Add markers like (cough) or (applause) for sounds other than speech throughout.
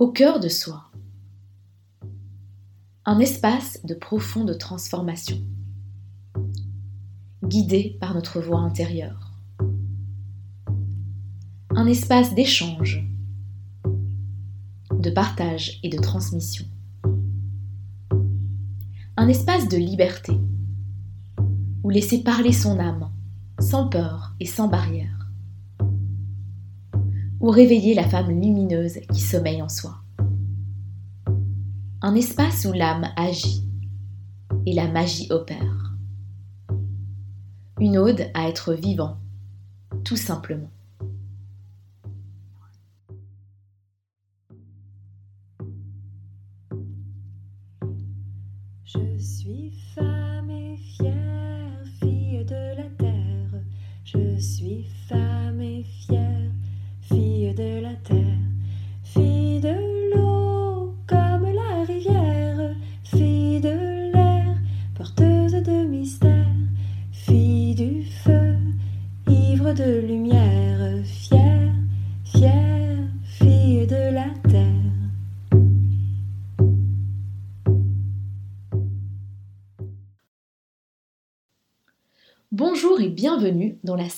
Au cœur de soi. Un espace de profonde transformation, guidé par notre voix intérieure. Un espace d'échange, de partage et de transmission. Un espace de liberté, où laisser parler son âme, sans peur et sans barrière ou réveiller la femme lumineuse qui sommeille en soi. Un espace où l'âme agit et la magie opère. Une ode à être vivant, tout simplement.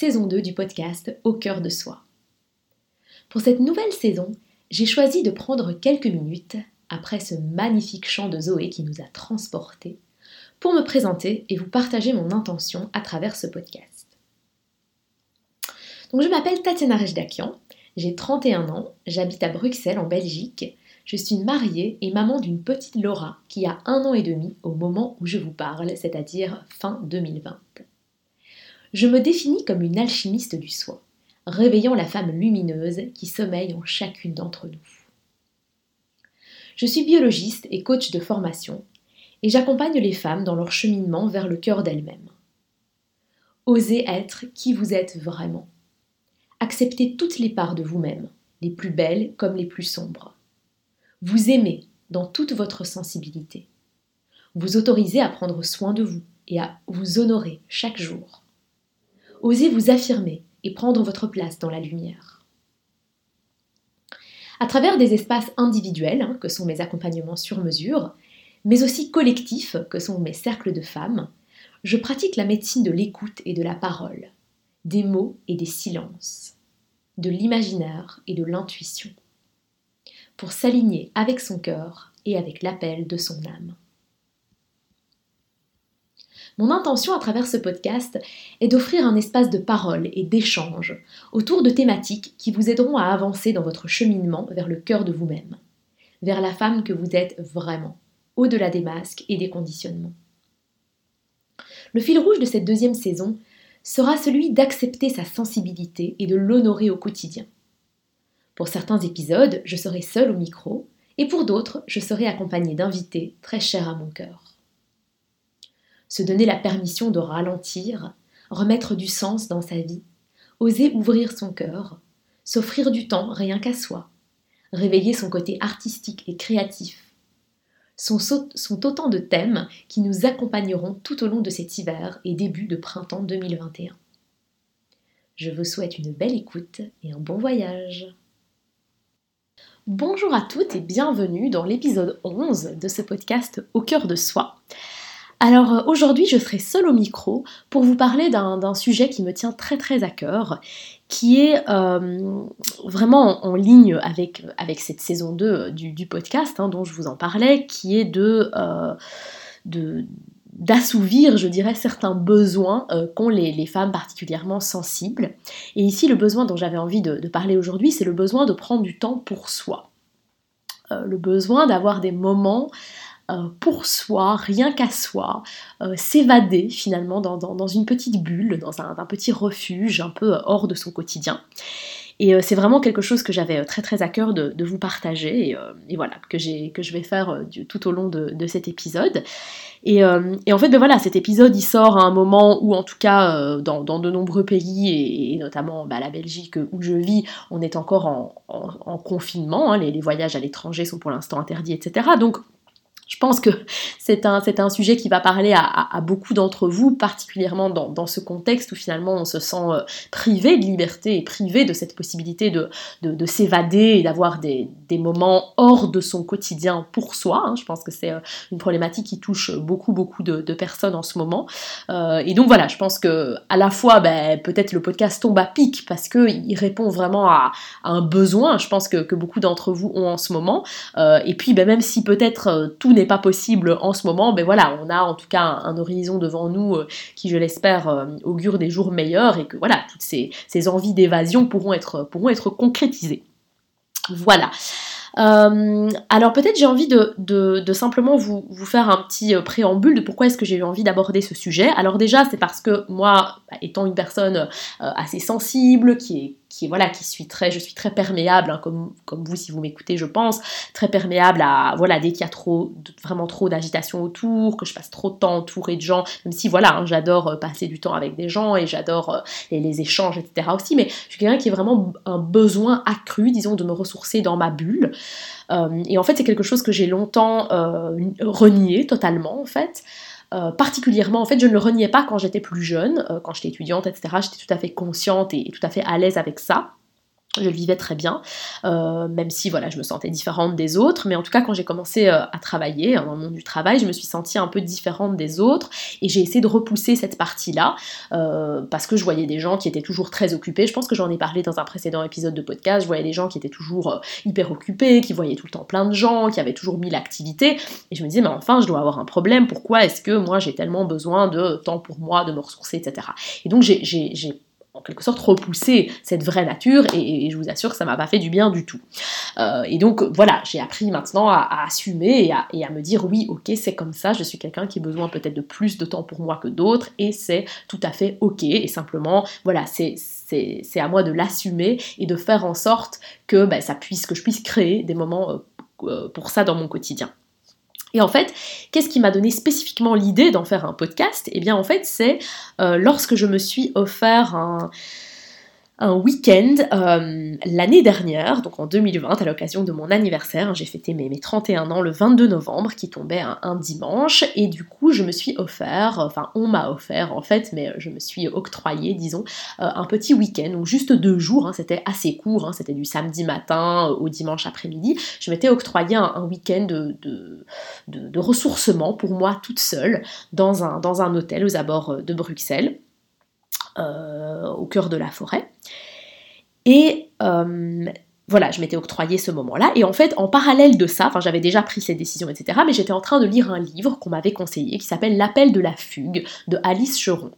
Saison 2 du podcast Au cœur de soi. Pour cette nouvelle saison, j'ai choisi de prendre quelques minutes, après ce magnifique chant de Zoé qui nous a transportés, pour me présenter et vous partager mon intention à travers ce podcast. Donc je m'appelle Tatiana Rejdakian, j'ai 31 ans, j'habite à Bruxelles en Belgique, je suis mariée et maman d'une petite Laura qui a un an et demi au moment où je vous parle, c'est-à-dire fin 2020. Je me définis comme une alchimiste du soi réveillant la femme lumineuse qui sommeille en chacune d'entre nous. Je suis biologiste et coach de formation, et j'accompagne les femmes dans leur cheminement vers le cœur d'elles-mêmes. Osez être qui vous êtes vraiment. Acceptez toutes les parts de vous-même, les plus belles comme les plus sombres. Vous aimez dans toute votre sensibilité. Vous autorisez à prendre soin de vous et à vous honorer chaque jour. Osez vous affirmer et prendre votre place dans la lumière. À travers des espaces individuels, hein, que sont mes accompagnements sur mesure, mais aussi collectifs, que sont mes cercles de femmes, je pratique la médecine de l'écoute et de la parole, des mots et des silences, de l'imaginaire et de l'intuition, pour s'aligner avec son cœur et avec l'appel de son âme. Mon intention à travers ce podcast est d'offrir un espace de parole et d'échange autour de thématiques qui vous aideront à avancer dans votre cheminement vers le cœur de vous-même, vers la femme que vous êtes vraiment, au-delà des masques et des conditionnements. Le fil rouge de cette deuxième saison sera celui d'accepter sa sensibilité et de l'honorer au quotidien. Pour certains épisodes, je serai seule au micro, et pour d'autres, je serai accompagnée d'invités très chers à mon cœur se donner la permission de ralentir, remettre du sens dans sa vie, oser ouvrir son cœur, s'offrir du temps rien qu'à soi, réveiller son côté artistique et créatif, sont, autant de thèmes qui nous accompagneront tout au long de cet hiver et début de printemps 2021. Je vous souhaite une belle écoute et un bon voyage. Bonjour à toutes et bienvenue dans l'épisode 11 de ce podcast Au cœur de soi. Alors euh, aujourd'hui, je serai seule au micro pour vous parler d'un sujet qui me tient très très à cœur, qui est euh, vraiment en, ligne avec, cette saison 2 du, podcast hein, dont je vous en parlais, qui est de... Euh, d'assouvir, je dirais, certains besoins qu'ont les, femmes particulièrement sensibles. Et ici, le besoin dont j'avais envie de parler aujourd'hui, c'est le besoin de prendre du temps pour soi. le besoin d'avoir des moments euh, pour soi, rien qu'à soi, euh, s'évader finalement dans, une petite bulle, dans un, petit refuge un peu hors de son quotidien. Et euh, c'est vraiment quelque chose que j'avais très très à cœur de, vous partager et, voilà, que, que je vais faire tout au long de, cet épisode. Et, en fait, ben voilà, cet épisode il sort à un moment où, en tout cas, dans, de nombreux pays, et, notamment bah, la Belgique où je vis, on est encore en, confinement. Hein, les, les, voyages à l'étranger sont pour l'instant interdits, etc. Donc, Je pense que c'est un, un, sujet qui va parler à, beaucoup d'entre vous, particulièrement dans, ce contexte où finalement on se sent euh, privé de liberté et privé de cette possibilité de, de, s'évader et d'avoir des, des, moments hors de son quotidien pour soi. Hein. Je pense que c'est euh, une problématique qui touche beaucoup, beaucoup de, personnes en ce moment. Euh, et donc voilà, je pense que à la fois, ben, peut-être le podcast tombe à pic parce qu'il répond vraiment à, un besoin, je pense que, que beaucoup d'entre vous ont en ce moment. et puis, ben, même si peut-être tout n'est pas possible en ce moment, mais voilà, on a en tout cas un, horizon devant nous euh, qui, je l'espère, euh, augure des jours meilleurs et que voilà, toutes ces, envies d'évasion pourront être, concrétisées. Voilà. Euh, alors peut-être j'ai envie de, simplement vous, vous, faire un petit préambule de pourquoi est-ce que j'ai eu envie d'aborder ce sujet. Alors déjà c'est parce que moi, étant une personne assez sensible, qui est qui voilà qui suis très je suis très perméable hein, comme, comme vous si vous m'écoutez je pense très perméable à voilà dès qu'il y a trop vraiment trop d'agitation autour que je passe trop de temps entouré de gens même si voilà hein, j'adore euh, passer du temps avec des gens et j'adore euh, les, échanges etc aussi mais je suis quelqu'un qui a vraiment un besoin accru disons de me ressourcer dans ma bulle. Euh, et en fait c'est quelque chose que j'ai longtemps renié totalement en fait euh, particulièrement, en fait, je ne le reniais pas quand j'étais plus jeune, euh, quand j'étais étudiante, etc. J'étais tout à fait consciente et, tout à fait à l'aise avec ça je le vivais très bien, euh, même si voilà, je me sentais différente des autres, mais en tout cas quand j'ai commencé euh, à travailler dans le monde du travail, je me suis sentie un peu différente des autres et j'ai essayé de repousser cette partie-là euh, parce que je voyais des gens qui étaient toujours très occupés. Je pense que j'en ai parlé dans un précédent épisode de podcast. Je voyais des gens qui étaient toujours hyper occupés, qui voyaient tout le temps plein de gens, qui avaient toujours mille activités et je me disais mais enfin je dois avoir un problème. Pourquoi est-ce que moi j'ai tellement besoin de temps pour moi, de me ressourcer, etc. Et donc j'ai en quelque sorte repousser cette vraie nature et, je vous assure que ça m'a pas fait du bien du tout. Euh, et donc voilà, j'ai appris maintenant à, assumer et à, me dire oui, ok, c'est comme ça, je suis quelqu'un qui a besoin peut-être de plus de temps pour moi que d'autres et c'est tout à fait ok et simplement voilà, c'est à moi de l'assumer et de faire en sorte que ben, ça puisse, je puisse créer des moments euh, pour ça dans mon quotidien. Et en fait, qu'est-ce qui m'a donné spécifiquement l'idée d'en faire un podcast? Eh bien, en fait, c'est euh, lorsque je me suis offert un, un week-end euh, l'année dernière, donc en 2020, à l'occasion de mon anniversaire. J'ai fêté mes, 31 ans le 22 novembre, qui tombait un, dimanche, et du coup, je me suis offert, enfin, on m'a offert en fait, mais je me suis octroyé, disons, euh, un petit week-end, ou juste deux jours, hein, c'était assez court, hein, c'était du samedi matin au dimanche après-midi. Je m'étais octroyé un, week-end de, ressourcement pour moi toute seule dans un hôtel aux abords de Bruxelles. Euh, au cœur de la forêt. Et euh, voilà, je m'étais octroyé ce moment-là. Et en fait, en parallèle de ça, j'avais déjà pris cette décision, etc. Mais j'étais en train de lire un livre qu'on m'avait conseillé qui s'appelle L'appel de la fugue de Alice Cheron.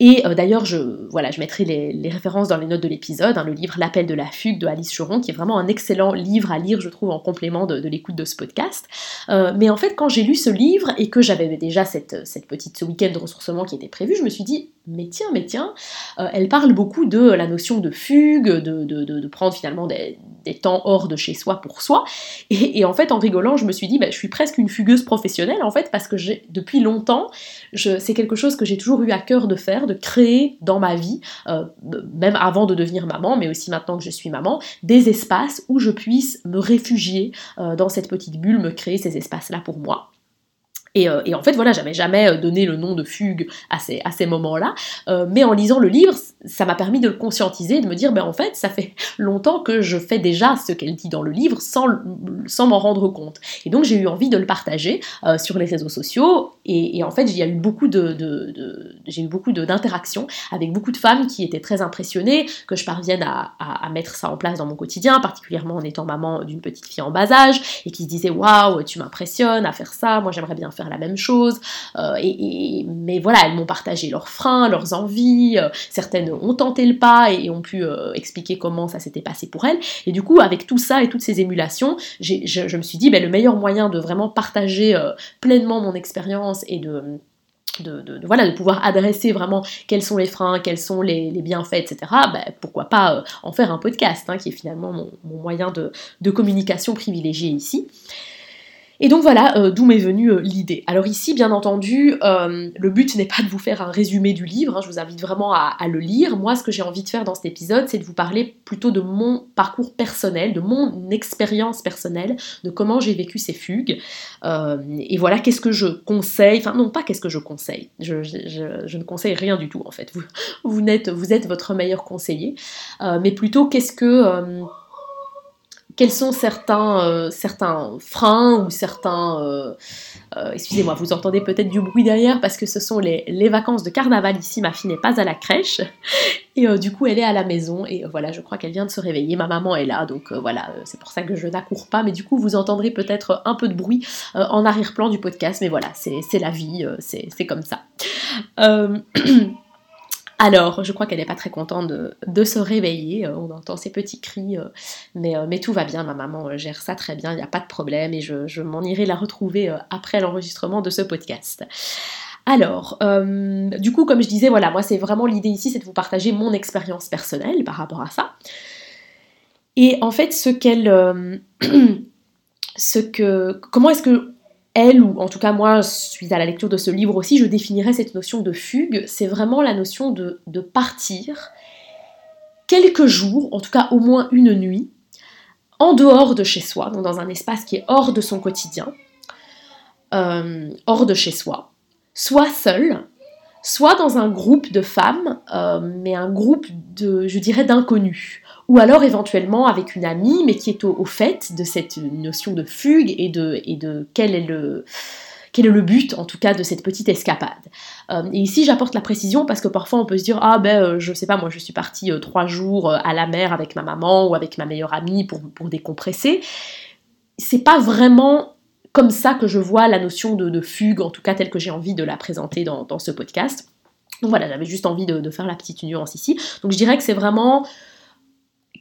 Et euh, d'ailleurs, je, voilà, je mettrai les, références dans les notes de l'épisode, hein, le livre L'appel de la fugue de Alice Cheron, qui est vraiment un excellent livre à lire, je trouve, en complément de, l'écoute de ce podcast. Mais en fait, quand j'ai lu ce livre et que j'avais déjà cette, cette petite, ce week-end de ressourcement qui était prévu, je me suis dit, mais tiens, mais tiens, euh, elle parle beaucoup de la notion de fugue, de, de, prendre finalement des, temps hors de chez soi pour soi. Et, en fait, en rigolant, je me suis dit, bah, je suis presque une fugueuse professionnelle, en fait, parce que depuis longtemps, c'est quelque chose que j'ai toujours eu à cœur de faire, de créer dans ma vie, euh, même avant de devenir maman, mais aussi maintenant que je suis maman, des espaces où je puisse me réfugier euh, dans cette petite bulle, me créer ces espaces-là pour moi. Euh, et, en fait, voilà, j'avais jamais euh, donné le nom de fugue à ces, moments-là. Euh, mais en lisant le livre, ça m'a permis de le conscientiser, de me dire, ben en fait, ça fait (laughs) longtemps que je fais déjà ce qu'elle dit dans le livre sans, m'en rendre compte. Et donc, j'ai eu envie de le partager sur les réseaux sociaux. Et, en fait, a eu beaucoup de, de, j'ai eu beaucoup d'interactions avec beaucoup de femmes qui étaient très impressionnées que je parvienne à, à, mettre ça en place dans mon quotidien, particulièrement en étant maman d'une petite fille en bas âge, et qui se disaient, waouh, tu m'impressionnes à faire ça, moi j'aimerais bien faire la même chose. Euh, et, mais voilà, elles m'ont partagé leurs freins, leurs envies. Euh, certaines ont tenté le pas et, ont pu euh, expliquer comment ça s'était passé pour elles. Et du coup, avec tout ça et toutes ces émulations, je, me suis dit, ben, le meilleur moyen de vraiment partager pleinement mon expérience et de de, voilà, de pouvoir adresser vraiment quels sont les freins, quels sont les, bienfaits, etc., ben, pourquoi pas en faire un podcast, hein, qui est finalement mon, moyen de, de communication privilégié ici. Et donc voilà euh, d'où m'est venue euh, l'idée. Alors ici, bien entendu, euh, le but n'est pas de vous faire un résumé du livre, hein, je vous invite vraiment à, le lire. Moi, ce que j'ai envie de faire dans cet épisode, c'est de vous parler plutôt de mon parcours personnel, de mon expérience personnelle, de comment j'ai vécu ces fugues. et voilà, qu'est-ce que je conseille, enfin non pas qu'est-ce que je conseille, je, ne conseille rien du tout en fait, vous, êtes votre meilleur conseiller, mais plutôt qu'est-ce que quels sont certains, euh, certains freins ou certains... Euh, euh, excusez-moi, vous entendez peut-être du bruit derrière parce que ce sont les, vacances de carnaval ici. Ma fille n'est pas à la crèche et du coup elle est à la maison et voilà, je crois qu'elle vient de se réveiller. Ma maman est là, donc voilà, c'est pour ça que je n'accours pas. Mais du coup, vous entendrez peut-être un peu de bruit en arrière-plan du podcast. Mais voilà, c'est la vie, c'est comme ça. (clears throat) Alors, je crois qu'elle n'est pas très contente de, se réveiller. Euh, on entend ses petits cris, euh, euh, mais, tout va bien. Ma maman gère ça très bien, il n'y a pas de problème et je, m'en irai la retrouver après l'enregistrement de ce podcast. Alors, du coup, comme je disais, voilà, moi, c'est vraiment l'idée ici, c'est de vous partager mon expérience personnelle par rapport à ça. Et en fait, ce qu'elle. (clears throat) ce que. Comment est-ce que elle, ou en tout cas moi, suite à la lecture de ce livre aussi, je définirais cette notion de fugue, c'est vraiment la notion de, partir quelques jours, en tout cas au moins une nuit, en dehors de chez soi, dans un espace qui est hors de son quotidien, euh, hors de chez soi, soit seul, soit dans un groupe de femmes, euh, mais un groupe de, je dirais, d'inconnus ou alors éventuellement avec une amie, mais qui est au, fait de cette notion de fugue et de, et de quel est le quel est le but en tout cas de cette petite escapade. Euh, et ici j'apporte la précision parce que parfois on peut se dire ah ben euh, je sais pas moi je suis partie euh, trois jours à la mer avec ma maman ou avec ma meilleure amie pour, pour décompresser. C'est pas vraiment comme ça que je vois la notion de, fugue, en tout cas telle que j'ai envie de la présenter dans, ce podcast. Donc voilà, j'avais juste envie de, faire la petite nuance ici. Donc je dirais que c'est vraiment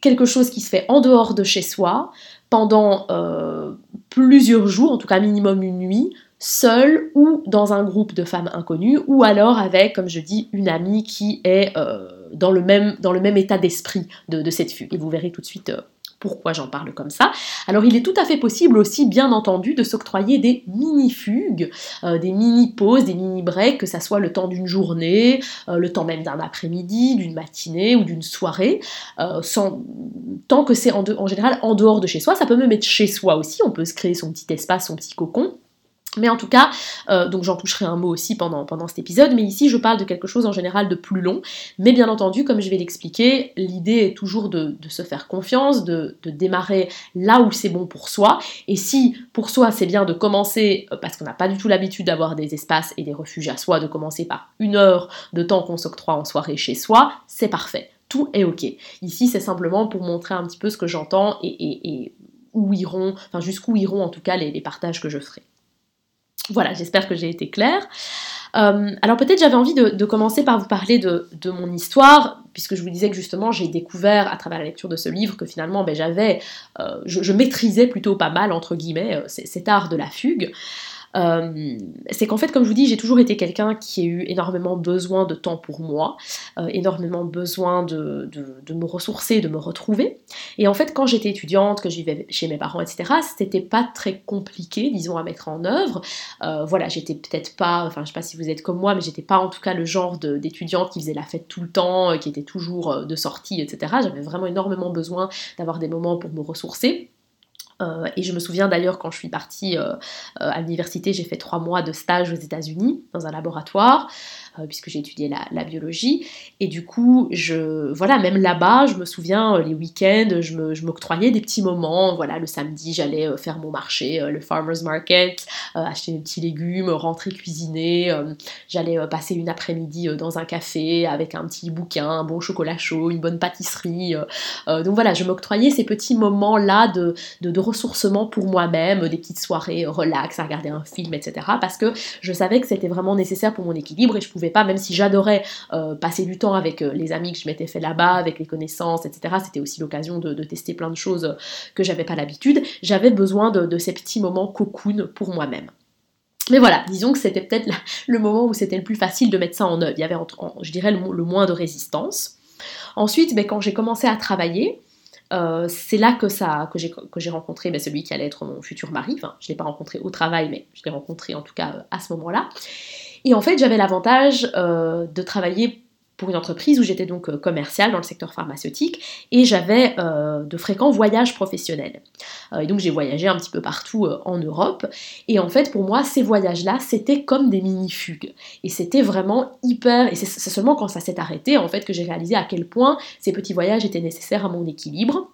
quelque chose qui se fait en dehors de chez soi pendant euh, plusieurs jours, en tout cas minimum une nuit, seul ou dans un groupe de femmes inconnues, ou alors avec, comme je dis, une amie qui est euh, dans, le même, dans le même état d'esprit de, cette fugue. Et vous verrez tout de suite euh, pourquoi j'en parle comme ça. Alors il est tout à fait possible aussi, bien entendu, de s'octroyer des mini-fugues, euh, des mini-pauses, des mini-breaks, que ça soit le temps d'une journée, euh, le temps même d'un après-midi, d'une matinée ou d'une soirée, euh, tant que c'est en, en général en dehors de chez soi. Ça peut même être chez soi aussi, on peut se créer son petit espace, son petit cocon. Mais en tout cas, euh, donc j'en toucherai un mot aussi pendant, pendant cet épisode, mais ici je parle de quelque chose en général de plus long. Mais bien entendu, comme je vais l'expliquer, l'idée est toujours de, se faire confiance, de, démarrer là où c'est bon pour soi. Et si pour soi c'est bien de commencer, euh, parce qu'on n'a pas du tout l'habitude d'avoir des espaces et des refuges à soi, de commencer par une heure de temps qu'on s'octroie en soirée chez soi, c'est parfait. Tout est ok. Ici c'est simplement pour montrer un petit peu ce que j'entends et, où iront, enfin jusqu'où iront en tout cas les partages que je ferai. Voilà, j'espère que j'ai été claire. Euh, alors peut-être j'avais envie de, commencer par vous parler de, mon histoire, puisque je vous disais que justement j'ai découvert à travers la lecture de ce livre que finalement ben, j'avais, euh, je, maîtrisais plutôt pas mal entre guillemets euh, cet art de la fugue. Euh, c'est qu'en fait, comme je vous dis, j'ai toujours été quelqu'un qui a eu énormément besoin de temps pour moi, euh, énormément besoin de, me ressourcer, de me retrouver. Et en fait, quand j'étais étudiante, que j'y vivais chez mes parents, etc., c'était pas très compliqué, disons, à mettre en œuvre. Euh, voilà, j'étais peut-être pas, enfin, je sais pas si vous êtes comme moi, mais j'étais pas en tout cas le genre d'étudiante qui faisait la fête tout le temps, qui était toujours de sortie, etc. J'avais vraiment énormément besoin d'avoir des moments pour me ressourcer. Euh, et je me souviens d'ailleurs quand je suis partie euh, euh, à l'université, j'ai fait trois mois de stage aux États-Unis dans un laboratoire. Euh, puisque j'ai étudié la, biologie. Et du coup, je, voilà, même là-bas, je me souviens, euh, les week-ends, je m'octroyais des petits moments. Voilà, le samedi, j'allais euh, faire mon marché, le farmer's market, acheter des petits légumes, rentrer cuisiner. j'allais passer une après-midi dans un café avec un petit bouquin, un bon chocolat chaud, une bonne pâtisserie. donc voilà, je m'octroyais ces petits moments-là de, de, de, ressourcement pour moi-même, des petites soirées relax, à regarder un film, etc. Parce que je savais que c'était vraiment nécessaire pour mon équilibre et je pouvais pas, même si j'adorais euh, passer du temps avec euh, les amis que je m'étais fait là-bas, avec les connaissances, etc. C'était aussi l'occasion de, tester plein de choses que j'avais pas l'habitude. J'avais besoin de, ces petits moments cocoon pour moi-même. Mais voilà, disons que c'était peut-être le moment où c'était le plus facile de mettre ça en œuvre. Il y avait, je dirais, le, moins de résistance. Ensuite, ben, quand j'ai commencé à travailler, euh, c'est là que, ça, que, j'ai, rencontré ben, celui qui allait être mon futur mari. Je ne l'ai pas rencontré au travail, mais je l'ai rencontré en tout cas à ce moment-là. Et en fait, j'avais l'avantage de travailler pour une entreprise où j'étais donc euh, commerciale dans le secteur pharmaceutique et j'avais euh, de fréquents voyages professionnels. Euh, et donc j'ai voyagé un petit peu partout en Europe. Et en fait pour moi ces voyages-là c'était comme des mini-fugues. Et c'était vraiment hyper et c'est seulement quand ça s'est arrêté en fait que j'ai réalisé à quel point ces petits voyages étaient nécessaires à mon équilibre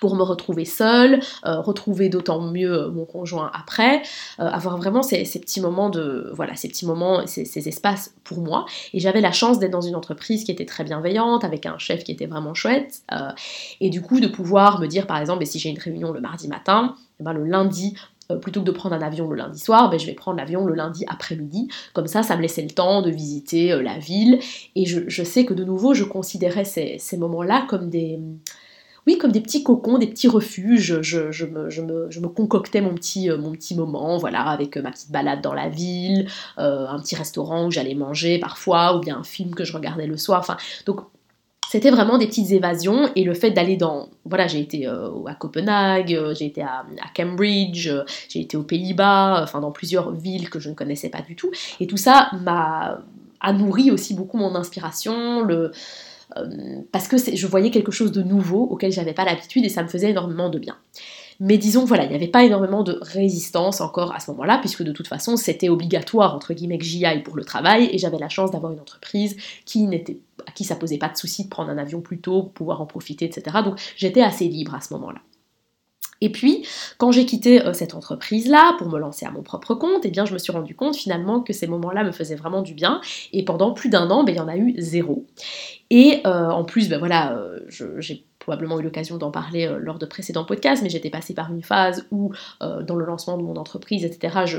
pour me retrouver seule, euh, retrouver d'autant mieux euh, mon conjoint après, euh, avoir vraiment ces, petits moments de voilà ces petits moments, ces, ces espaces pour moi. Et j'avais la chance d'être dans une entreprise qui était très bienveillante, avec un chef qui était vraiment chouette, et du coup de pouvoir me dire par exemple, si j'ai une réunion le mardi matin, eh ben, le lundi plutôt que de prendre un avion le lundi soir, ben, je vais prendre l'avion le lundi après-midi. Comme ça, ça me laissait le temps de visiter la ville. Et je, sais que de nouveau, je considérais ces moments-là comme des, comme des petits cocons, des petits refuges. Je, me, concoctais mon petit, euh, mon petit moment, voilà, avec euh, ma petite balade dans la ville, euh, un petit restaurant où j'allais manger parfois, ou bien un film que je regardais le soir. Enfin, donc c'était vraiment des petites évasions et le fait d'aller dans voilà j'ai été à Copenhague j'ai été à, Cambridge j'ai été aux Pays-Bas enfin dans plusieurs villes que je ne connaissais pas du tout et tout ça m'a a nourri aussi beaucoup mon inspiration parce que je voyais quelque chose de nouveau auquel j'avais pas l'habitude et ça me faisait énormément de bien. Mais disons, voilà, il n'y avait pas énormément de résistance encore à ce moment-là, puisque de toute façon, c'était obligatoire, entre guillemets, que j'y aille pour le travail, et j'avais la chance d'avoir une entreprise à qui ça posait pas de souci de prendre un avion plus tôt, pouvoir en profiter, etc. Donc j'étais assez libre à ce moment-là. Et puis, quand j'ai quitté euh, cette entreprise-là pour me lancer à mon propre compte, eh bien, je me suis rendu compte finalement que ces moments-là me faisaient vraiment du bien. Et pendant plus d'un an, ben, il y en a eu zéro. Et euh, en plus, ben voilà, euh, j'ai probablement eu l'occasion d'en parler lors de précédents podcasts, mais j'étais passée par une phase où, dans le lancement de mon entreprise, etc.,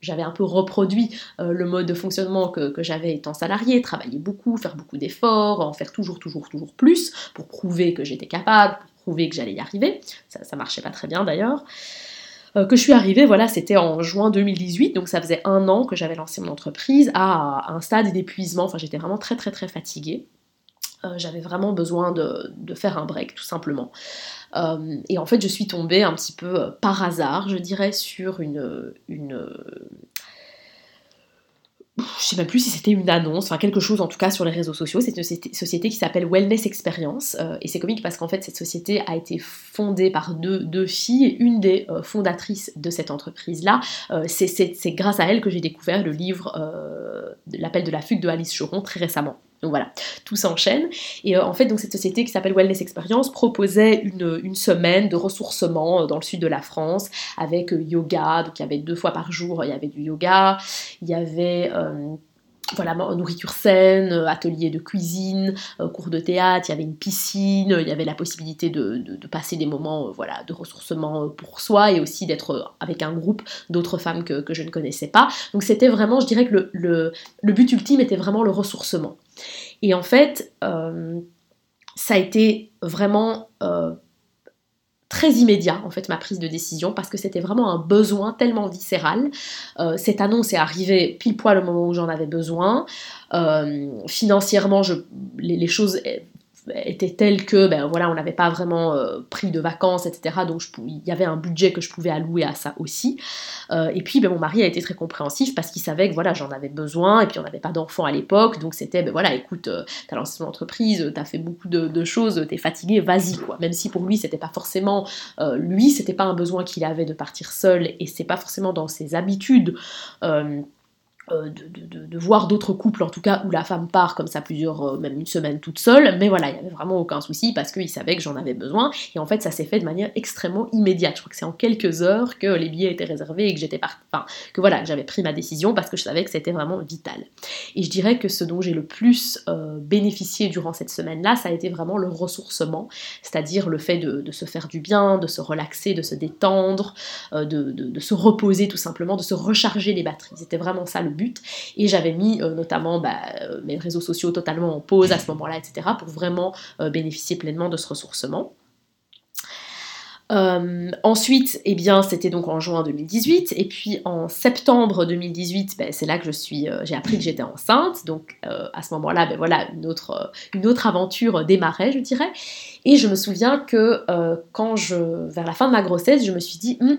j'avais un peu reproduit le mode de fonctionnement que, que j'avais étant salarié, travailler beaucoup, faire beaucoup d'efforts, en faire toujours, toujours, toujours plus pour prouver que j'étais capable, prouver que j'allais y arriver. Ça, ça marchait pas très bien d'ailleurs. Euh, que je suis arrivée, voilà, c'était en juin 2018, donc ça faisait un an que j'avais lancé mon entreprise à, un stade d'épuisement. Enfin, j'étais vraiment très très très fatiguée. Euh, j'avais vraiment besoin de, faire un break, tout simplement. Euh, et en fait, je suis tombée un petit peu par hasard, je dirais, sur une, une je sais même plus si c'était une annonce, enfin quelque chose en tout cas sur les réseaux sociaux. C'est une société, qui s'appelle Wellness Experience. Euh, et c'est comique parce qu'en fait, cette société a été fondée par deux, deux filles. Et une des euh, fondatrices de cette entreprise-là, euh, c'est grâce à elle que j'ai découvert le livre L'appel de la fugue de Alice Choron très récemment. Donc voilà, tout s'enchaîne. Et en fait, donc cette société qui s'appelle Wellness Experience proposait une, semaine de ressourcement dans le sud de la France avec yoga. Donc il y avait deux fois par jour, il y avait du yoga, il y avait voilà, nourriture saine, euh, atelier de cuisine, euh, cours de théâtre, il y avait une piscine, il y avait la possibilité de, passer des moments euh, voilà, de ressourcement pour soi et aussi d'être avec un groupe d'autres femmes que, je ne connaissais pas. Donc c'était vraiment, je dirais que le, but ultime était vraiment le ressourcement. Et en fait, ça a été vraiment très immédiat en fait ma prise de décision parce que c'était vraiment un besoin tellement viscéral. Euh, cette annonce est arrivée pile poil au moment où j'en avais besoin. Euh, financièrement, les, choses était telle que ben voilà on n'avait pas vraiment euh, pris de vacances etc donc il y avait un budget que je pouvais allouer à ça aussi. Euh, et puis ben, mon mari a été très compréhensif parce qu'il savait que voilà j'en avais besoin et puis on n'avait pas d'enfants à l'époque. Donc c'était ben voilà écoute euh, t'as lancé ton entreprise t'as fait beaucoup de, de choses t'es fatigué vas-y quoi. Même si pour lui c'était pas forcément lui c'était pas un besoin qu'il avait de partir seul et c'est pas forcément dans ses habitudes euh, de, voir d'autres couples en tout cas où la femme part comme ça plusieurs, euh, même une semaine toute seule, mais voilà, il n'y avait vraiment aucun souci parce qu'il savait que j'en avais besoin et en fait ça s'est fait de manière extrêmement immédiate. Je crois que c'est en quelques heures que les billets étaient réservés et que j'étais partie, enfin que voilà, j'avais pris ma décision parce que je savais que c'était vraiment vital. Et je dirais que ce dont j'ai le plus euh, bénéficié durant cette semaine-là, ça a été vraiment le ressourcement, c'est-à-dire le fait de, se faire du bien, de se relaxer, de se détendre, de se reposer tout simplement, de se recharger les batteries. C'était vraiment ça le but. Et j'avais mis euh, notamment bah, euh, mes réseaux sociaux totalement en pause à ce moment-là, etc., pour vraiment euh, bénéficier pleinement de ce ressourcement. Ensuite, eh bien, c'était donc en juin 2018, et puis en septembre 2018, ben, c'est là que je suis, j'ai appris que j'étais enceinte, donc à ce moment-là, ben voilà, une autre, une autre aventure démarrait, je dirais. Et je me souviens que quand je, vers la fin de ma grossesse, je me suis dit, hum,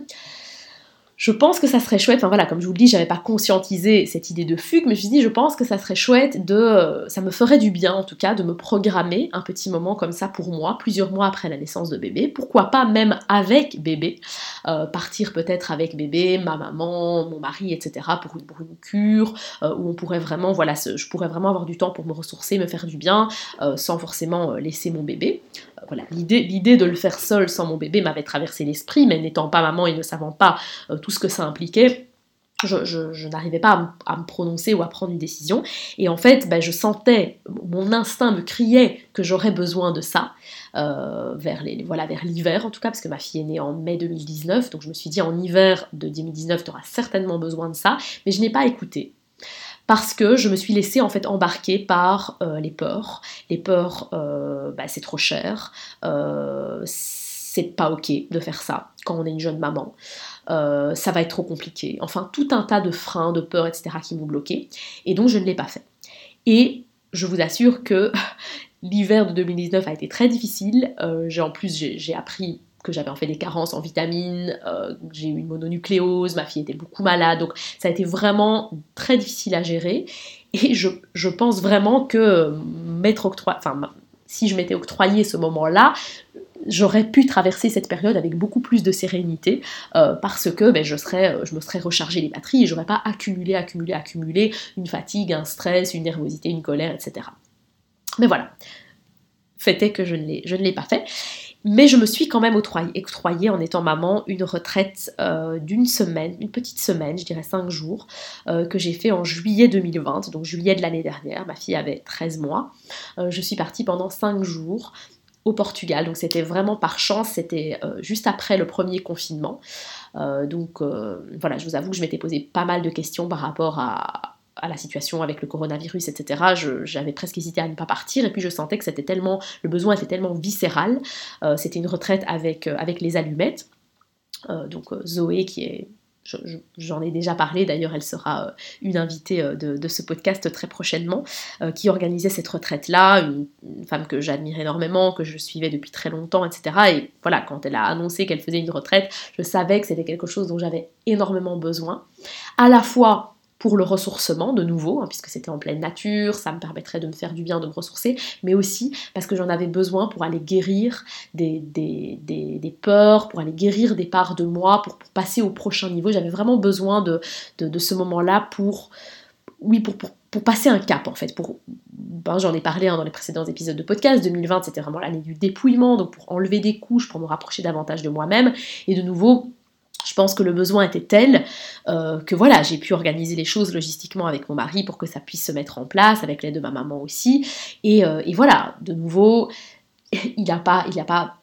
je pense que ça serait chouette, enfin voilà, comme je vous le dis, j'avais pas conscientisé cette idée de fugue, mais je me suis dit, je pense que ça serait chouette de, euh, ça me ferait du bien en tout cas, de me programmer un petit moment comme ça pour moi, plusieurs mois après la naissance de bébé, pourquoi pas même avec bébé, euh, partir peut-être avec bébé, ma maman, mon mari, etc. pour une, cure, euh, où on pourrait vraiment, voilà, je pourrais vraiment avoir du temps pour me ressourcer, me faire du bien, sans forcément laisser mon bébé. Voilà, l'idée de le faire seul sans mon bébé m'avait traversé l'esprit, mais n'étant pas maman et ne savant pas tout ce que ça impliquait, je, n'arrivais pas à, me prononcer ou à prendre une décision. Et en fait, ben, je sentais, mon instinct me criait que j'aurais besoin de ça, euh, vers les, voilà, vers l'hiver en tout cas, parce que ma fille est née en mai 2019, donc je me suis dit en hiver de 2019, tu auras certainement besoin de ça, mais je n'ai pas écouté. Parce que je me suis laissée en fait embarquer par euh, les peurs. Les peurs, euh, ben, c'est trop cher, c'est pas ok de faire ça quand on est une jeune maman. Euh, ça va être trop compliqué. Enfin, tout un tas de freins, de peurs, etc. qui m'ont bloqué. Et donc, je ne l'ai pas fait. Et je vous assure que (laughs) l'hiver de 2019 a été très difficile. Euh, j'ai en plus, j'ai appris que j'avais en fait des carences en vitamines, euh, j'ai eu une mononucléose, ma fille était beaucoup malade, donc ça a été vraiment très difficile à gérer. Et je, pense vraiment que m'être octroyé, enfin, si je m'étais octroyé ce moment-là, j'aurais pu traverser cette période avec beaucoup plus de sérénité euh, parce que ben, je, serais, euh, je me serais rechargé les batteries et j'aurais pas accumulé, accumulé, accumulé une fatigue, un stress, une nervosité, une colère, etc. Mais voilà. Fait est que je ne l'ai pas fait. Mais je me suis quand même octroyée, en étant maman une retraite euh, d'une semaine, une petite semaine, je dirais 5 jours, que j'ai fait en juillet 2020, donc juillet de l'année dernière. Ma fille avait 13 mois. je suis partie pendant 5 jours au Portugal. Donc c'était vraiment par chance, c'était euh, juste après le premier confinement. Euh, donc euh, voilà, je vous avoue que je m'étais posé pas mal de questions par rapport à, la situation avec le coronavirus, etc. J'avais presque hésité à ne pas partir et puis je sentais que c'était tellement, le besoin était tellement viscéral. c'était une retraite avec, avec les allumettes. donc Zoé qui est j'en ai déjà parlé, d'ailleurs elle sera euh, une invitée euh, de, ce podcast très prochainement, euh, qui organisait cette retraite-là, une, femme que j'admire énormément, que je suivais depuis très longtemps, etc. Et voilà, quand elle a annoncé qu'elle faisait une retraite, je savais que c'était quelque chose dont j'avais énormément besoin, à la fois pour le ressourcement de nouveau, hein, puisque c'était en pleine nature, ça me permettrait de me faire du bien, de me ressourcer, mais aussi parce que j'en avais besoin pour aller guérir des, peurs, pour aller guérir des parts de moi, pour, passer au prochain niveau. J'avais vraiment besoin de, ce moment-là pour, oui, pour, pour, passer un cap en fait. Pour, ben, j'en ai parlé hein, dans les précédents épisodes de podcast. 2020, c'était vraiment l'année du dépouillement, donc pour enlever des couches, pour me rapprocher davantage de moi-même. Et de nouveau, je pense que le besoin était tel euh, que voilà, j'ai pu organiser les choses logistiquement avec mon mari pour que ça puisse se mettre en place, avec l'aide de ma maman aussi. Et, euh, voilà, de nouveau, (laughs) il n'y a pas, a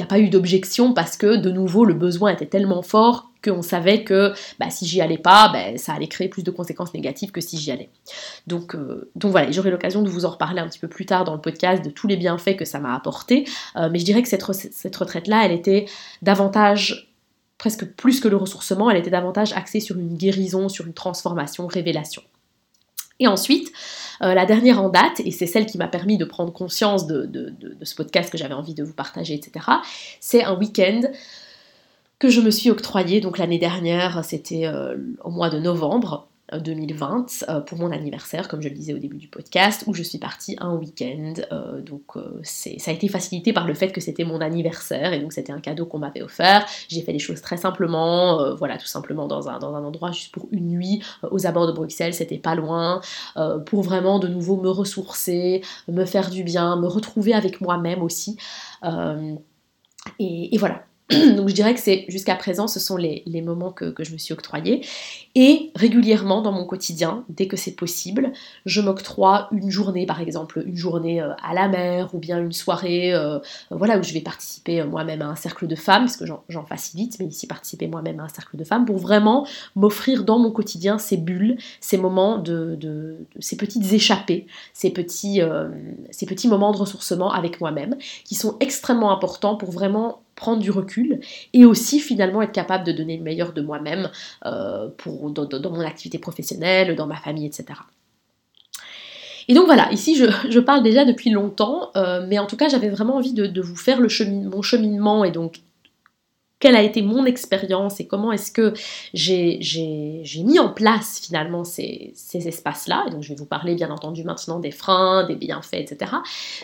a pas eu d'objection parce que de nouveau le besoin était tellement fort qu'on savait que bah, si j'y allais pas, bah, ça allait créer plus de conséquences négatives que si j'y allais. Donc, euh, donc voilà, j'aurai l'occasion de vous en reparler un petit peu plus tard dans le podcast de tous les bienfaits que ça m'a apporté. mais je dirais que cette, cette retraite-là, elle était davantage presque plus que le ressourcement, elle était davantage axée sur une guérison, sur une transformation, révélation. Et ensuite, euh, la dernière en date, et c'est celle qui m'a permis de prendre conscience de, ce podcast que j'avais envie de vous partager, etc., c'est un week-end que je me suis octroyé, donc l'année dernière, c'était euh, au mois de novembre, 2020 euh, pour mon anniversaire, comme je le disais au début du podcast, où je suis partie un week-end. Euh, donc euh, ça a été facilité par le fait que c'était mon anniversaire et donc c'était un cadeau qu'on m'avait offert. J'ai fait les choses très simplement, voilà, tout simplement dans un, dans un endroit juste pour une nuit aux abords de Bruxelles, c'était pas loin, pour vraiment de nouveau me ressourcer, me faire du bien, me retrouver avec moi-même aussi. et, voilà, (clears throat) Donc je dirais que c'est jusqu'à présent, ce sont les, moments que, je me suis octroyés. Et régulièrement dans mon quotidien, dès que c'est possible, je m'octroie une journée, par exemple, une journée euh, à la mer ou bien une soirée euh, voilà, où je vais participer euh, moi-même à un cercle de femmes, parce que j'en facilite, mais ici participer moi-même à un cercle de femmes, pour vraiment m'offrir dans mon quotidien ces bulles, ces moments de, ces petites échappées, ces petits moments de ressourcement avec moi-même, qui sont extrêmement importants pour vraiment prendre du recul et aussi finalement être capable de donner le meilleur de moi-même euh, dans, mon activité professionnelle, dans ma famille, etc. Et donc voilà, ici je, parle déjà depuis longtemps, euh, mais en tout cas j'avais vraiment envie de, vous faire mon cheminement et donc quelle a été mon expérience et comment est-ce que j'ai mis en place finalement ces, espaces-là. Et donc je vais vous parler bien entendu maintenant des freins, des bienfaits, etc.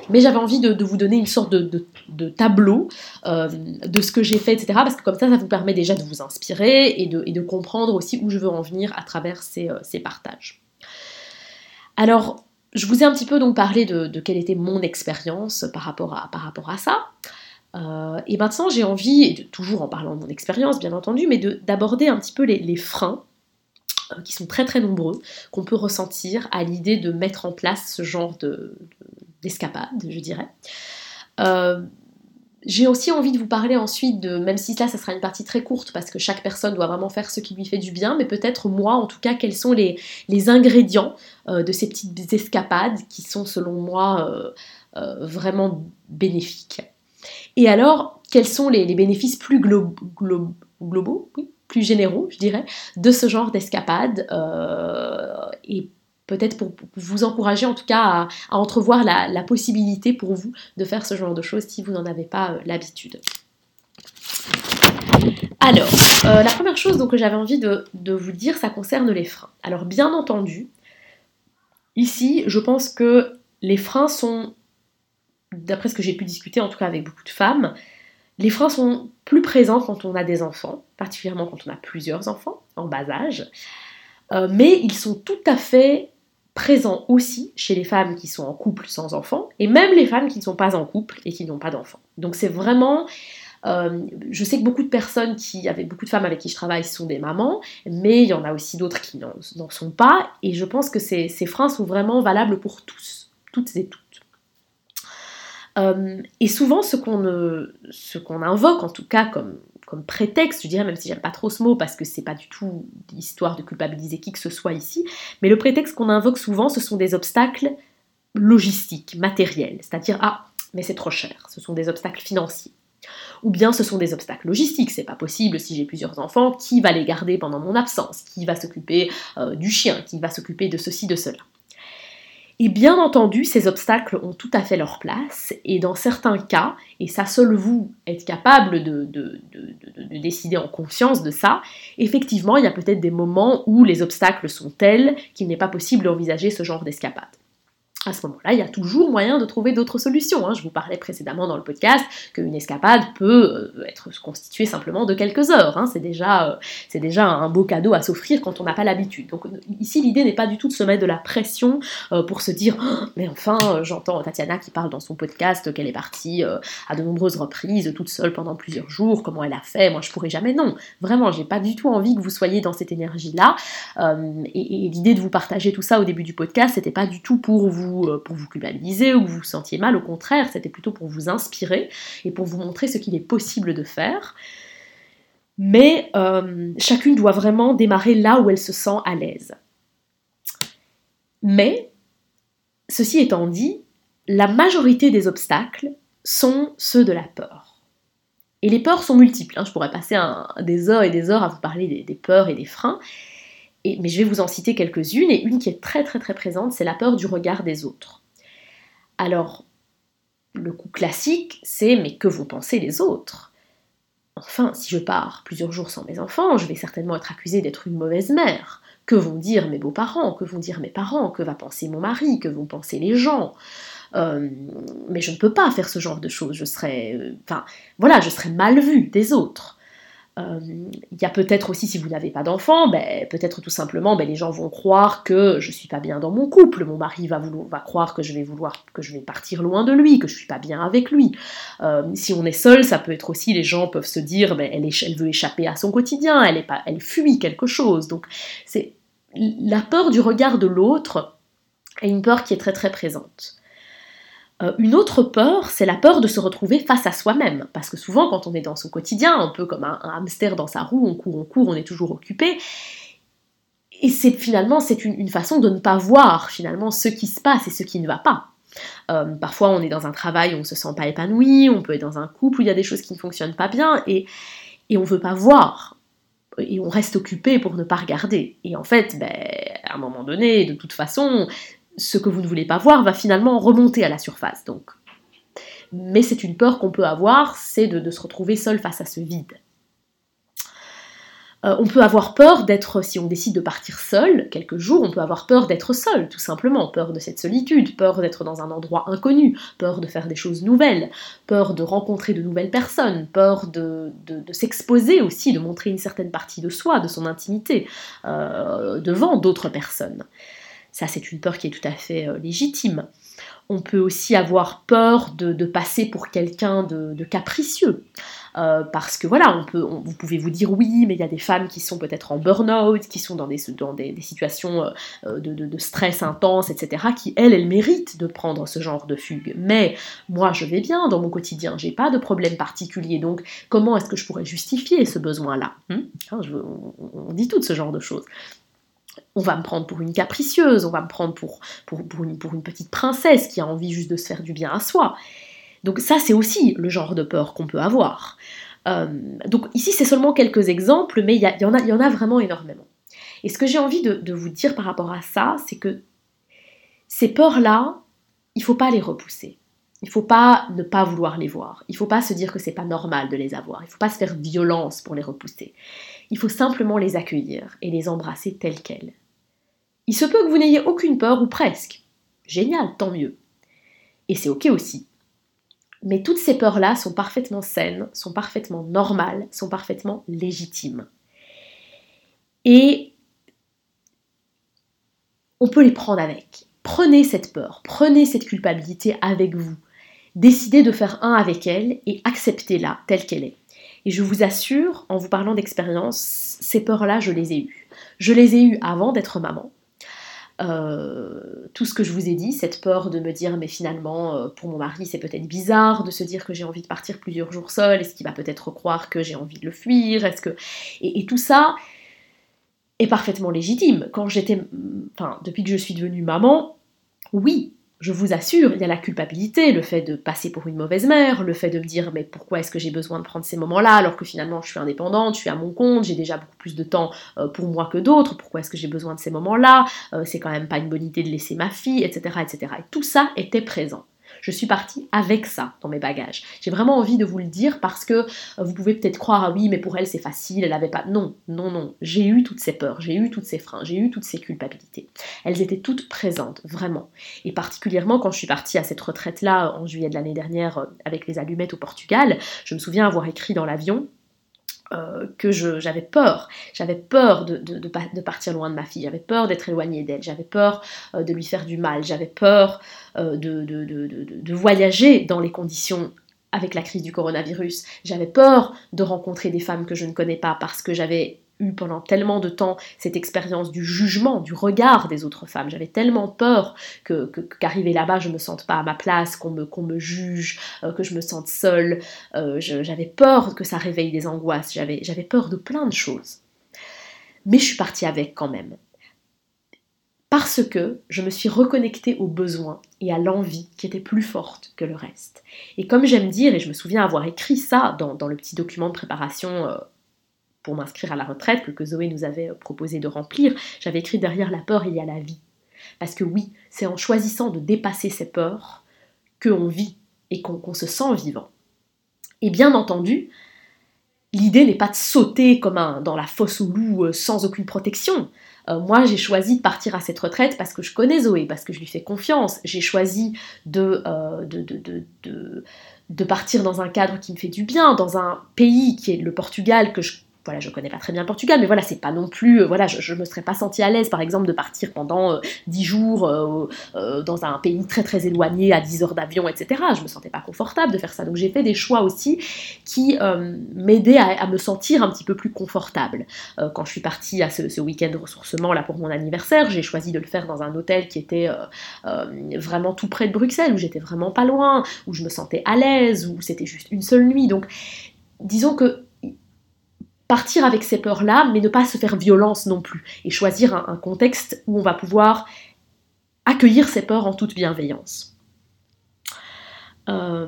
Mais j'avais envie de, vous donner une sorte de, tableau euh, de ce que j'ai fait, etc. Parce que comme ça, ça vous permet déjà de vous inspirer et de, comprendre aussi où je veux en venir à travers ces, euh, ces partages. Alors, je vous ai un petit peu donc parlé de, quelle était mon expérience par rapport à ça. Euh, et maintenant, j'ai envie, toujours en parlant de mon expérience, bien entendu, mais d'aborder un petit peu les, freins euh, qui sont très très nombreux, qu'on peut ressentir à l'idée de mettre en place ce genre d'escapade, je dirais. Euh, j'ai aussi envie de vous parler ensuite de, même si là ça sera une partie très courte parce que chaque personne doit vraiment faire ce qui lui fait du bien, mais peut-être moi en tout cas quels sont les ingrédients de ces petites escapades qui sont selon moi vraiment bénéfiques. Et alors, quels sont les, bénéfices plus globaux, plus généraux, je dirais, de ce genre d'escapade euh, Et peut-être pour, vous encourager en tout cas à, entrevoir la, possibilité pour vous de faire ce genre de choses si vous n'en avez pas euh, l'habitude. Alors, euh, la première chose donc, que j'avais envie de, de, vous dire, ça concerne les freins. Alors, bien entendu, ici, je pense que les freins sont d'après ce que j'ai pu discuter, en tout cas avec beaucoup de femmes, les freins sont plus présents quand on a des enfants, particulièrement quand on a plusieurs enfants en bas âge, euh, mais ils sont tout à fait présents aussi chez les femmes qui sont en couple sans enfants, et même les femmes qui ne sont pas en couple et qui n'ont pas d'enfants. Donc c'est vraiment... Euh, je sais que beaucoup de personnes qui, avec beaucoup de femmes avec qui je travaille sont des mamans, mais il y en a aussi d'autres qui n'en sont pas, et je pense que ces, ces freins sont vraiment valables pour tous, toutes et tous. Euh, et souvent, ce qu'on invoque, en tout cas comme, prétexte, je dirais, même si j'aime pas trop ce mot parce que c'est pas du tout l'histoire de culpabiliser qui que ce soit ici, mais le prétexte qu'on invoque souvent, ce sont des obstacles logistiques, matériels, c'est-à-dire ah, mais c'est trop cher, ce sont des obstacles financiers. Ou bien ce sont des obstacles logistiques, c'est pas possible si j'ai plusieurs enfants, qui va les garder pendant mon absence, qui va s'occuper euh, du chien, qui va s'occuper de ceci, de cela? Et bien entendu, ces obstacles ont tout à fait leur place, et dans certains cas, et ça seul vous êtes capable de, de, décider en conscience de ça, effectivement, il y a peut-être des moments où les obstacles sont tels qu'il n'est pas possible d'envisager ce genre d'escapade à ce moment-là, il y a toujours moyen de trouver d'autres solutions. Hein. Je vous parlais précédemment dans le podcast qu'une escapade peut euh, être constituée simplement de quelques heures. Hein. C'est déjà, euh, déjà un beau cadeau à s'offrir quand on n'a pas l'habitude. Donc ici, l'idée n'est pas du tout de se mettre de la pression euh, pour se dire oh, mais enfin, j'entends Tatiana qui parle dans son podcast qu'elle est partie à de nombreuses reprises toute seule pendant plusieurs jours. Comment elle a fait Moi, je pourrais jamais. Non, vraiment, j'ai pas du tout envie que vous soyez dans cette énergie-là. et, et l'idée de vous partager tout ça au début du podcast, c'était pas du tout pour vous euh, pour vous culpabiliser ou vous vous sentiez mal, au contraire, c'était plutôt pour vous inspirer et pour vous montrer ce qu'il est possible de faire. Mais euh, chacune doit vraiment démarrer là où elle se sent à l'aise. Mais, ceci étant dit, la majorité des obstacles sont ceux de la peur. Et les peurs sont multiples. Hein. Je pourrais passer des heures et des heures à vous parler des peurs et des freins mais je vais vous en citer quelques-unes, et une qui est très très très présente, c'est la peur du regard des autres. Alors, le coup classique, c'est mais que vont penser les autres? Enfin, si je pars plusieurs jours sans mes enfants, je vais certainement être accusée d'être une mauvaise mère. Que vont dire mes beaux-parents? Que vont dire mes parents? Que va penser mon mari? Que vont penser les gens? Euh, mais je ne peux pas faire ce genre de choses. Je serais, euh, enfin, voilà, je serais mal vue des autres. Euh, il y a peut-être aussi, si vous n'avez pas d'enfant, ben, peut-être tout simplement, ben, les gens vont croire que je suis pas bien dans mon couple. Mon mari va, croire que je vais vouloir, que je vais partir loin de lui, que je suis pas bien avec lui. Euh, si on est seul, ça peut être aussi, les gens peuvent se dire, ben, elle, veut échapper à son quotidien, elle, elle fuit quelque chose. Donc, c'est la peur du regard de l'autre est une peur qui est très très présente. Euh, une autre peur, c'est la peur de se retrouver face à soi-même. Parce que souvent, quand on est dans son quotidien, un peu comme un, hamster dans sa roue, on court, on court, on est toujours occupé. Et c'est finalement, c'est une, façon de ne pas voir finalement ce qui se passe et ce qui ne va pas. Euh, parfois, on est dans un travail où on se sent pas épanoui, on peut être dans un couple où il y a des choses qui ne fonctionnent pas bien, et, et on veut pas voir. Et on reste occupé pour ne pas regarder. Et en fait, ben, à un moment donné, de toute façon, ce que vous ne voulez pas voir va finalement remonter à la surface. Donc. Mais c'est une peur qu'on peut avoir, c'est de, se retrouver seul face à ce vide. Euh, on peut avoir peur d'être, si on décide de partir seul, quelques jours, on peut avoir peur d'être seul, tout simplement, peur de cette solitude, peur d'être dans un endroit inconnu, peur de faire des choses nouvelles, peur de rencontrer de nouvelles personnes, peur de, s'exposer aussi, de montrer une certaine partie de soi, de son intimité, euh, devant d'autres personnes. Ça, c'est une peur qui est tout à fait euh, légitime. On peut aussi avoir peur de, passer pour quelqu'un de, capricieux. Euh, parce que voilà, on peut, vous pouvez vous dire oui, mais il y a des femmes qui sont peut-être en burn-out, qui sont dans des, situations euh, de, stress intense, etc., qui, elles, elles méritent de prendre ce genre de fugue. Mais moi, je vais bien dans mon quotidien, j'ai pas de problème particulier, donc comment est-ce que je pourrais justifier ce besoin-là? Hmm? Hein, on, dit tout ce genre de choses on va me prendre pour une capricieuse, on va me prendre pour, pour, une, pour, une, petite princesse qui a envie juste de se faire du bien à soi. Donc ça, c'est aussi le genre de peur qu'on peut avoir. Euh, donc ici, c'est seulement quelques exemples, mais il y, en a, y en a vraiment énormément. Et ce que j'ai envie de, vous dire par rapport à ça, c'est que ces peurs-là, il ne faut pas les repousser. Il ne faut pas ne pas vouloir les voir. Il ne faut pas se dire que c'est pas normal de les avoir. Il ne faut pas se faire violence pour les repousser. Il faut simplement les accueillir et les embrasser telles quelles. Il se peut que vous n'ayez aucune peur ou presque. Génial, tant mieux. Et c'est ok aussi. Mais toutes ces peurs-là sont parfaitement saines, sont parfaitement normales, sont parfaitement légitimes. Et on peut les prendre avec. Prenez cette peur, prenez cette culpabilité avec vous. Décidez de faire un avec elle et acceptez-la telle qu'elle est. Et je vous assure, en vous parlant d'expérience, ces peurs-là, je les ai eues. Je les ai eues avant d'être maman. Euh, tout ce que je vous ai dit, cette peur de me dire mais finalement euh, pour mon mari c'est peut-être bizarre de se dire que j'ai envie de partir plusieurs jours seul, est-ce qu'il va peut-être croire que j'ai envie de le fuir, est-ce que et, tout ça est parfaitement légitime. Quand j'étais, enfin depuis que je suis devenue maman, oui, je vous assure, il y a la culpabilité, le fait de passer pour une mauvaise mère, le fait de me dire mais pourquoi est-ce que j'ai besoin de prendre ces moments-là alors que finalement je suis indépendante, je suis à mon compte, j'ai déjà beaucoup plus de temps euh, pour moi que d'autres, pourquoi est-ce que j'ai besoin de ces moments-là, euh, c'est quand même pas une bonne idée de laisser ma fille, etc., etc. Et tout ça était présent. Je suis partie avec ça dans mes bagages. J'ai vraiment envie de vous le dire parce que euh, vous pouvez peut-être croire, ah oui, mais pour elle c'est facile, elle n'avait pas. Non, non, non. J'ai eu toutes ces peurs, j'ai eu toutes ces freins, j'ai eu toutes ces culpabilités. Elles étaient toutes présentes, vraiment. Et particulièrement quand je suis partie à cette retraite-là en juillet de l'année dernière euh, avec les allumettes au Portugal, je me souviens avoir écrit dans l'avion euh, que j'avais peur. J'avais peur de, partir loin de ma fille, j'avais peur d'être éloignée d'elle, j'avais peur euh, de lui faire du mal, j'avais peur euh, de, voyager dans les conditions avec la crise du coronavirus, j'avais peur de rencontrer des femmes que je ne connais pas parce que j'avais eu pendant tellement de temps cette expérience du jugement, du regard des autres femmes. J'avais tellement peur que, là-bas, je me sente pas à ma place, qu'on me, qu'on me juge, euh, que je me sente seule. Euh, j'avais peur que ça réveille des angoisses. J'avais, peur de plein de choses. Mais je suis partie avec quand même. Parce que je me suis reconnectée aux besoins et à l'envie qui était plus forte que le reste. Et comme j'aime dire, et je me souviens avoir écrit ça dans, dans le petit document de préparation euh, pour m'inscrire à la retraite que, Zoé nous avait euh, proposé de remplir, j'avais écrit derrière la peur il y a la vie. Parce que oui, c'est en choisissant de dépasser ces peurs qu'on vit et qu'on se sent vivant. Et bien entendu, l'idée n'est pas de sauter comme un dans la fosse au loup euh, sans aucune protection. Euh, moi, j'ai choisi de partir à cette retraite parce que je connais Zoé, parce que je lui fais confiance. J'ai choisi de, de, de, de, de partir dans un cadre qui me fait du bien, dans un pays qui est le Portugal que je voilà, je connais pas très bien le Portugal, mais voilà, c'est pas non plus, euh, voilà, je, me serais pas sentie à l'aise, par exemple, de partir pendant 10 euh, jours euh, dans un pays très très éloigné, à 10 heures d'avion, etc. Je me sentais pas confortable de faire ça. Donc j'ai fait des choix aussi qui m'aidaient à, me sentir un petit peu plus confortable. quand je suis partie à ce, week-end de ressourcement là pour mon anniversaire, j'ai choisi de le faire dans un hôtel qui était vraiment tout près de Bruxelles, où j'étais vraiment pas loin, où je me sentais à l'aise, où c'était juste une seule nuit. Donc disons que partir avec ces peurs-là, mais ne pas se faire violence non plus, et choisir un, contexte où on va pouvoir accueillir ces peurs en toute bienveillance. Euh,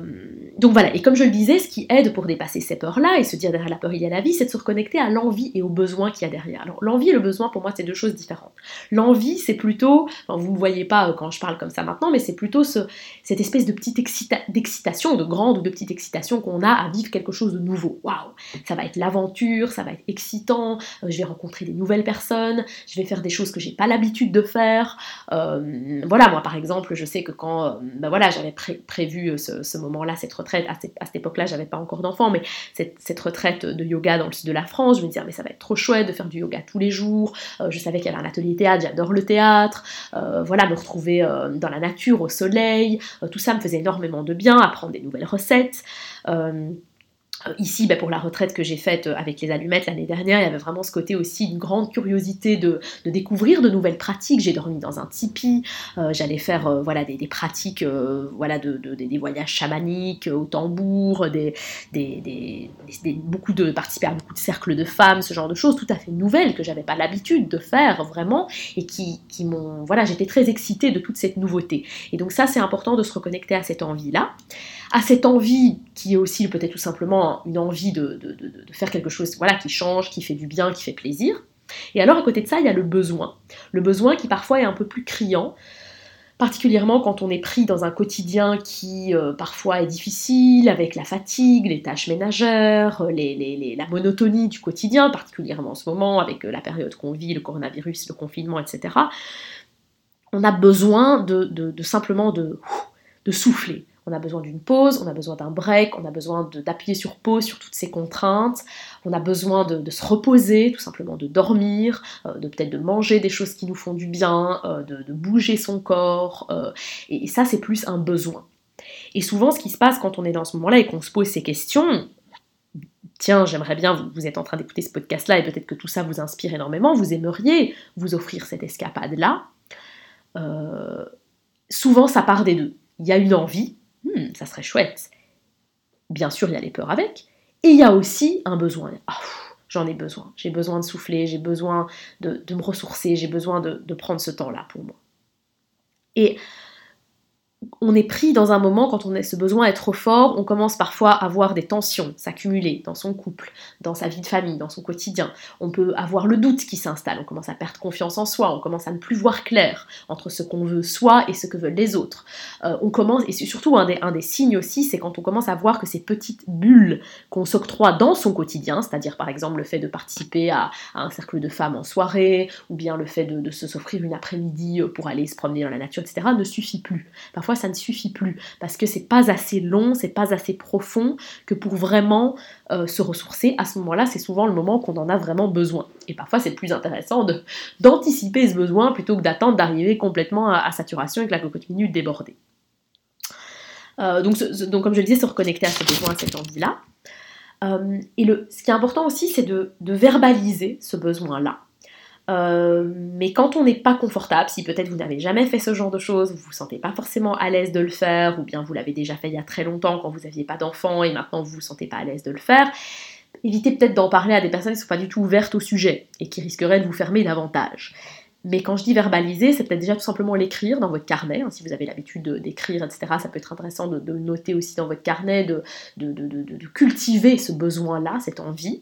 donc voilà, et comme je le disais, ce qui aide pour dépasser ces peurs-là et se dire derrière la peur il y a la vie, c'est de se reconnecter à l'envie et aux besoins qu'il y a derrière. Alors l'envie et le besoin, pour moi, c'est deux choses différentes. L'envie, c'est plutôt, vous ne me voyez pas euh, quand je parle comme ça maintenant, mais c'est plutôt ce, cette espèce de petite d'excitation, de grande ou de petite excitation qu'on a à vivre quelque chose de nouveau. Waouh, ça va être l'aventure, ça va être excitant, euh, je vais rencontrer des nouvelles personnes, je vais faire des choses que j'ai pas l'habitude de faire. voilà, moi par exemple, je sais que quand, ben voilà, j'avais prévu ce ce, moment-là, cette retraite, à cette, époque-là, j'avais pas encore d'enfant, mais cette, retraite de yoga dans le sud de la France, je me disais, mais ça va être trop chouette de faire du yoga tous les jours. Euh, je savais qu'il y avait un atelier théâtre, j'adore le théâtre. Euh, voilà, me retrouver euh, dans la nature, au soleil, tout ça me faisait énormément de bien, apprendre des nouvelles recettes. Euh, ici, bah, pour la retraite que j'ai faite euh, avec les allumettes l'année dernière, il y avait vraiment ce côté aussi une grande curiosité de, découvrir de nouvelles pratiques. J'ai dormi dans un tipi, euh, j'allais faire voilà, des, pratiques, voilà, de, des voyages chamaniques au tambour, des, beaucoup de participer à beaucoup de cercles de femmes, ce genre de choses tout à fait nouvelles que j'avais pas l'habitude de faire vraiment et qui, qui m'ont voilà, j'étais très excitée de toute cette nouveauté. Et donc ça, c'est important de se reconnecter à cette envie-là à cette envie qui est aussi peut-être tout simplement une envie de, faire quelque chose voilà, qui change, qui fait du bien, qui fait plaisir. Et alors à côté de ça, il y a le besoin. Le besoin qui parfois est un peu plus criant, particulièrement quand on est pris dans un quotidien qui euh, parfois est difficile, avec la fatigue, les tâches ménagères, la monotonie du quotidien, particulièrement en ce moment, avec euh, la période qu'on vit, le coronavirus, le confinement, etc. On a besoin de, simplement de souffler, on a besoin d'une pause, on a besoin d'un break, on a besoin d'appuyer sur pause sur toutes ces contraintes, on a besoin de, se reposer, tout simplement de dormir, euh, de peut-être de manger des choses qui nous font du bien, euh, de, bouger son corps, euh, et, ça c'est plus un besoin. Et souvent ce qui se passe quand on est dans ce moment-là et qu'on se pose ces questions, tiens, j'aimerais bien, vous, vous, êtes en train d'écouter ce podcast-là et peut-être que tout ça vous inspire énormément, vous aimeriez vous offrir cette escapade-là, souvent ça part des deux. Il y a une envie, Hmm, ça serait chouette. Bien sûr, il y a les peurs avec, et il y a aussi un besoin. Ah, j'en ai besoin, j'ai besoin de souffler, j'ai besoin de, me ressourcer, j'ai besoin de, de prendre ce temps-là pour moi. Et on est pris dans un moment quand on a ce besoin trop fort, on commence parfois à avoir des tensions s'accumuler dans son couple, dans sa vie de famille, dans son quotidien. On peut avoir le doute qui s'installe, on commence à perdre confiance en soi, on commence à ne plus voir clair entre ce qu'on veut soi et ce que veulent les autres. Euh, on commence, et surtout un des, signes aussi, c'est quand on commence à voir que ces petites bulles qu'on s'octroie dans son quotidien, c'est-à-dire par exemple le fait de participer à, un cercle de femmes en soirée, ou bien le fait de, de se s'offrir une après-midi pour aller se promener dans la nature, etc., ne suffit plus. Parfois ça ne suffit plus parce que c'est pas assez long, c'est pas assez profond que pour vraiment euh, se ressourcer. À ce moment-là, c'est souvent le moment qu'on en a vraiment besoin. Et parfois, c'est plus intéressant d'anticiper ce besoin plutôt que d'attendre d'arriver complètement à, saturation et que la cocotte minute débordée. Euh, donc, donc, comme je le disais, se reconnecter à ce besoin, à cette envie-là. Euh, et le, ce qui est important aussi, c'est de verbaliser ce besoin-là. Euh, mais quand on n'est pas confortable, si peut-être vous n'avez jamais fait ce genre de choses, vous vous sentez pas forcément à l'aise de le faire, ou bien vous l'avez déjà fait il y a très longtemps quand vous n'aviez pas d'enfant et maintenant vous vous sentez pas à l'aise de le faire, évitez peut-être d'en parler à des personnes qui ne sont pas du tout ouvertes au sujet et qui risqueraient de vous fermer davantage. Mais quand je dis verbaliser, c'est peut-être déjà tout simplement l'écrire dans votre carnet. Hein, si vous avez l'habitude d'écrire, etc., ça peut être intéressant de, noter aussi dans votre carnet, de, de cultiver ce besoin-là, cette envie.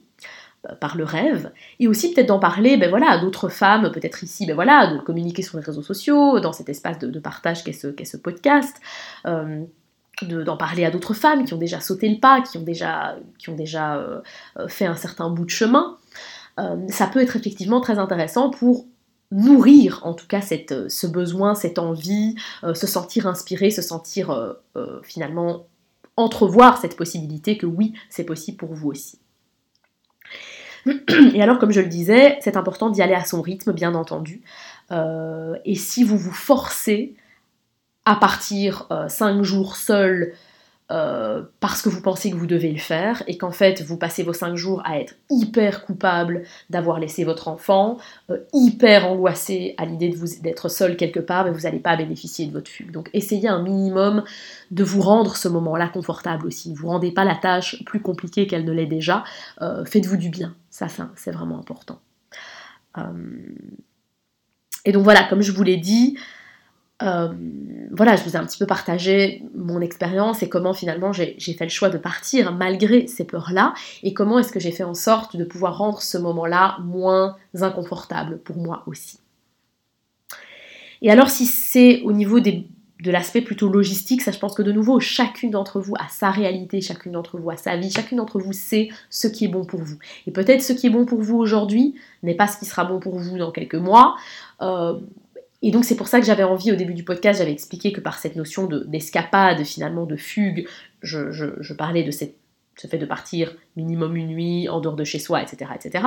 Euh, par le rêve, et aussi peut-être d'en parler ben voilà, à d'autres femmes, peut-être ici, ben voilà, de communiquer sur les réseaux sociaux, dans cet espace de, partage qu'est ce, podcast, euh, d'en parler à d'autres femmes qui ont déjà sauté le pas, qui ont déjà, euh, fait un certain bout de chemin. ça peut être effectivement très intéressant pour nourrir en tout cas ce besoin, cette envie, se sentir inspiré, se sentir finalement entrevoir cette possibilité que oui, c'est possible pour vous aussi. (clears throat) Et alors, comme je le disais, c'est important d'y aller à son rythme, bien entendu. Euh, et si vous vous forcez à partir 5 euh, jours seul euh, parce que vous pensez que vous devez le faire et qu'en fait vous passez vos 5 jours à être hyper coupable d'avoir laissé votre enfant, hyper angoissé à l'idée d'être seul quelque part, mais vous n'allez pas bénéficier de votre fugue. Donc essayez un minimum de vous rendre ce moment-là confortable aussi. Vous rendez pas la tâche plus compliquée qu'elle ne l'est déjà. Faites-vous du bien. Ça, c'est vraiment important. Euh, et donc voilà, comme je vous l'ai dit, euh, voilà, je vous ai un petit peu partagé mon expérience et comment finalement j'ai fait le choix de partir malgré ces peurs-là et comment est-ce que j'ai fait en sorte de pouvoir rendre ce moment-là moins inconfortable pour moi aussi. Et alors si c'est au niveau des, de l'aspect plutôt logistique, ça je pense que de nouveau, chacune d'entre vous a sa réalité, chacune d'entre vous a sa vie, chacune d'entre vous sait ce qui est bon pour vous. Et peut-être ce qui est bon pour vous aujourd'hui n'est pas ce qui sera bon pour vous dans quelques mois. Euh, et donc c'est pour ça que j'avais envie au début du podcast, j'avais expliqué que par cette notion d'escapade, finalement de fugue, je, parlais de ce fait de partir minimum une nuit en dehors de chez soi, etc. etc.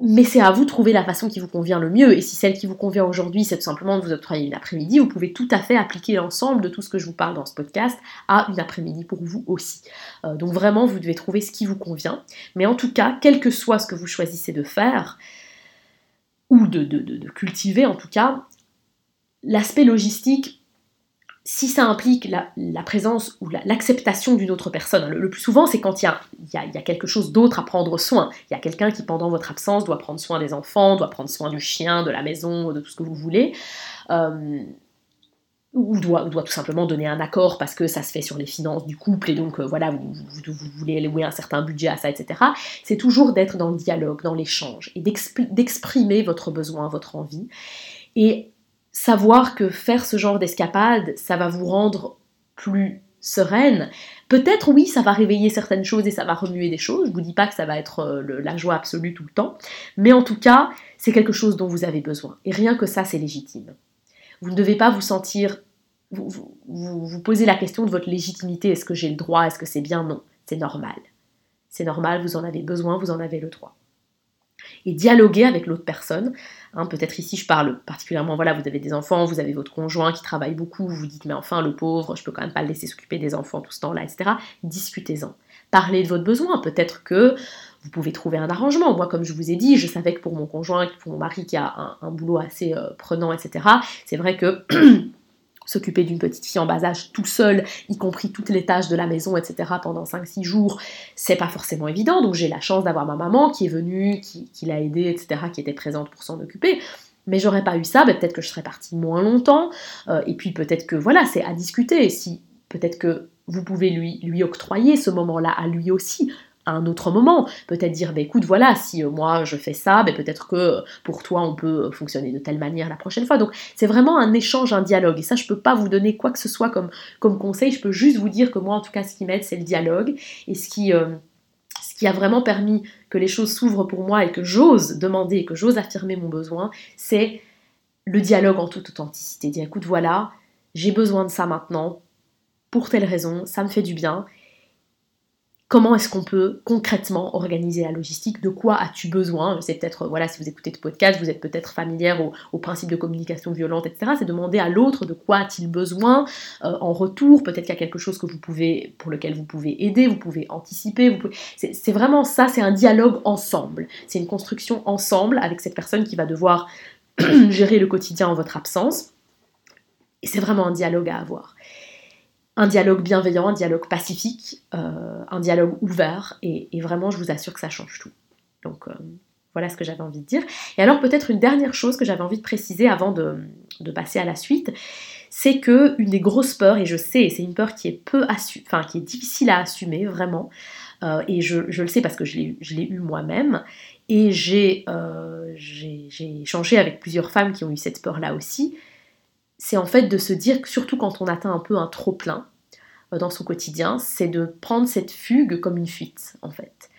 Mais c'est à vous de trouver la façon qui vous convient le mieux. Et si celle qui vous convient aujourd'hui, c'est tout simplement de vous octroyer une après-midi, vous pouvez tout à fait appliquer l'ensemble de tout ce que je vous parle dans ce podcast à une après-midi pour vous aussi. Euh, donc vraiment, vous devez trouver ce qui vous convient. Mais en tout cas, quel que soit ce que vous choisissez de faire, ou de, cultiver en tout cas, l'aspect logistique, si ça implique la, présence ou l'acceptation d'une autre personne, le, plus souvent c'est quand il y a, quelque chose d'autre à prendre soin. Il y a quelqu'un qui pendant votre absence doit prendre soin des enfants, doit prendre soin du chien, de la maison, de tout ce que vous voulez. Euh, ou doit, tout simplement donner un accord parce que ça se fait sur les finances du couple et donc euh, voilà, vous, vous, voulez louer un certain budget à ça, etc. C'est toujours d'être dans le dialogue, dans l'échange et d'exprimer votre besoin, votre envie et savoir que faire ce genre d'escapade, ça va vous rendre plus sereine. Peut-être oui, ça va réveiller certaines choses et ça va remuer des choses. Je vous dis pas que ça va être euh, la joie absolue tout le temps, mais en tout cas, c'est quelque chose dont vous avez besoin. Et rien que ça, c'est légitime. Vous ne devez pas vous sentir... Vous, vous, vous posez la question de votre légitimité. Est-ce que j'ai le droit? Est-ce que c'est bien? Non. C'est normal. C'est normal, vous en avez besoin, vous en avez le droit. Et dialoguer avec l'autre personne. Hein, peut-être ici, je parle particulièrement, voilà, vous avez des enfants, vous avez votre conjoint qui travaille beaucoup, vous vous dites, mais enfin, le pauvre, je peux quand même pas le laisser s'occuper des enfants tout ce temps-là, etc. Discutez-en. Parlez de votre besoin. Peut-être que vous pouvez trouver un arrangement. Moi, comme je vous ai dit, je savais que pour mon conjoint, pour mon mari qui a un, boulot assez euh, prenant, etc., c'est vrai que (clears throat) s'occuper d'une petite fille en bas âge tout seul, y compris toutes les tâches de la maison, etc., pendant 5-6 jours, c'est pas forcément évident. Donc j'ai la chance d'avoir ma maman qui est venue, qui, l'a aidé, etc., qui était présente pour s'en occuper. Mais j'aurais pas eu ça, ben, peut-être que je serais partie moins longtemps. Euh, et puis peut-être que voilà, c'est à discuter. Si peut-être que vous pouvez lui, lui octroyer ce moment-là à lui aussi un autre moment. Peut-être dire, bah, écoute, voilà, si euh, moi je fais ça, bah, peut-être que pour toi on peut fonctionner de telle manière la prochaine fois. Donc c'est vraiment un échange, un dialogue. Et ça, je peux pas vous donner quoi que ce soit comme, comme conseil. Je peux juste vous dire que moi, en tout cas, ce qui m'aide, c'est le dialogue. Et ce qui, euh, ce qui a vraiment permis que les choses s'ouvrent pour moi et que j'ose demander, que j'ose affirmer mon besoin, c'est le dialogue en toute authenticité. Dire, écoute, voilà, j'ai besoin de ça maintenant, pour telle raison, ça me fait du bien comment est-ce qu'on peut concrètement organiser la logistique, de quoi as-tu besoin C'est peut-être, voilà, si vous écoutez ce podcast, vous êtes peut-être familière au, principe de communication violente, etc. C'est demander à l'autre de quoi a-t-il besoin euh, en retour, peut-être qu'il y a quelque chose que vous pouvez, pour lequel vous pouvez aider, vous pouvez anticiper, vous pouvez... c'est vraiment ça, c'est un dialogue ensemble, c'est une construction ensemble avec cette personne qui va devoir (clears throat) gérer le quotidien en votre absence. Et c'est vraiment un dialogue à avoir un dialogue bienveillant, un dialogue pacifique, euh, un dialogue ouvert, et, vraiment, je vous assure que ça change tout. Donc, euh, voilà ce que j'avais envie de dire. Et alors, peut-être une dernière chose que j'avais envie de préciser avant de, passer à la suite, c'est que une des grosses peurs, et je sais, c'est une peur qui est peu enfin, qui est difficile à assumer, vraiment, euh, et je, le sais parce que je l'ai eu moi-même, et j'ai échangé avec plusieurs femmes qui ont eu cette peur-là aussi, c'est en fait de se dire surtout quand on atteint un peu un trop plein euh, dans son quotidien, c'est de prendre cette fugue comme une fuite en fait.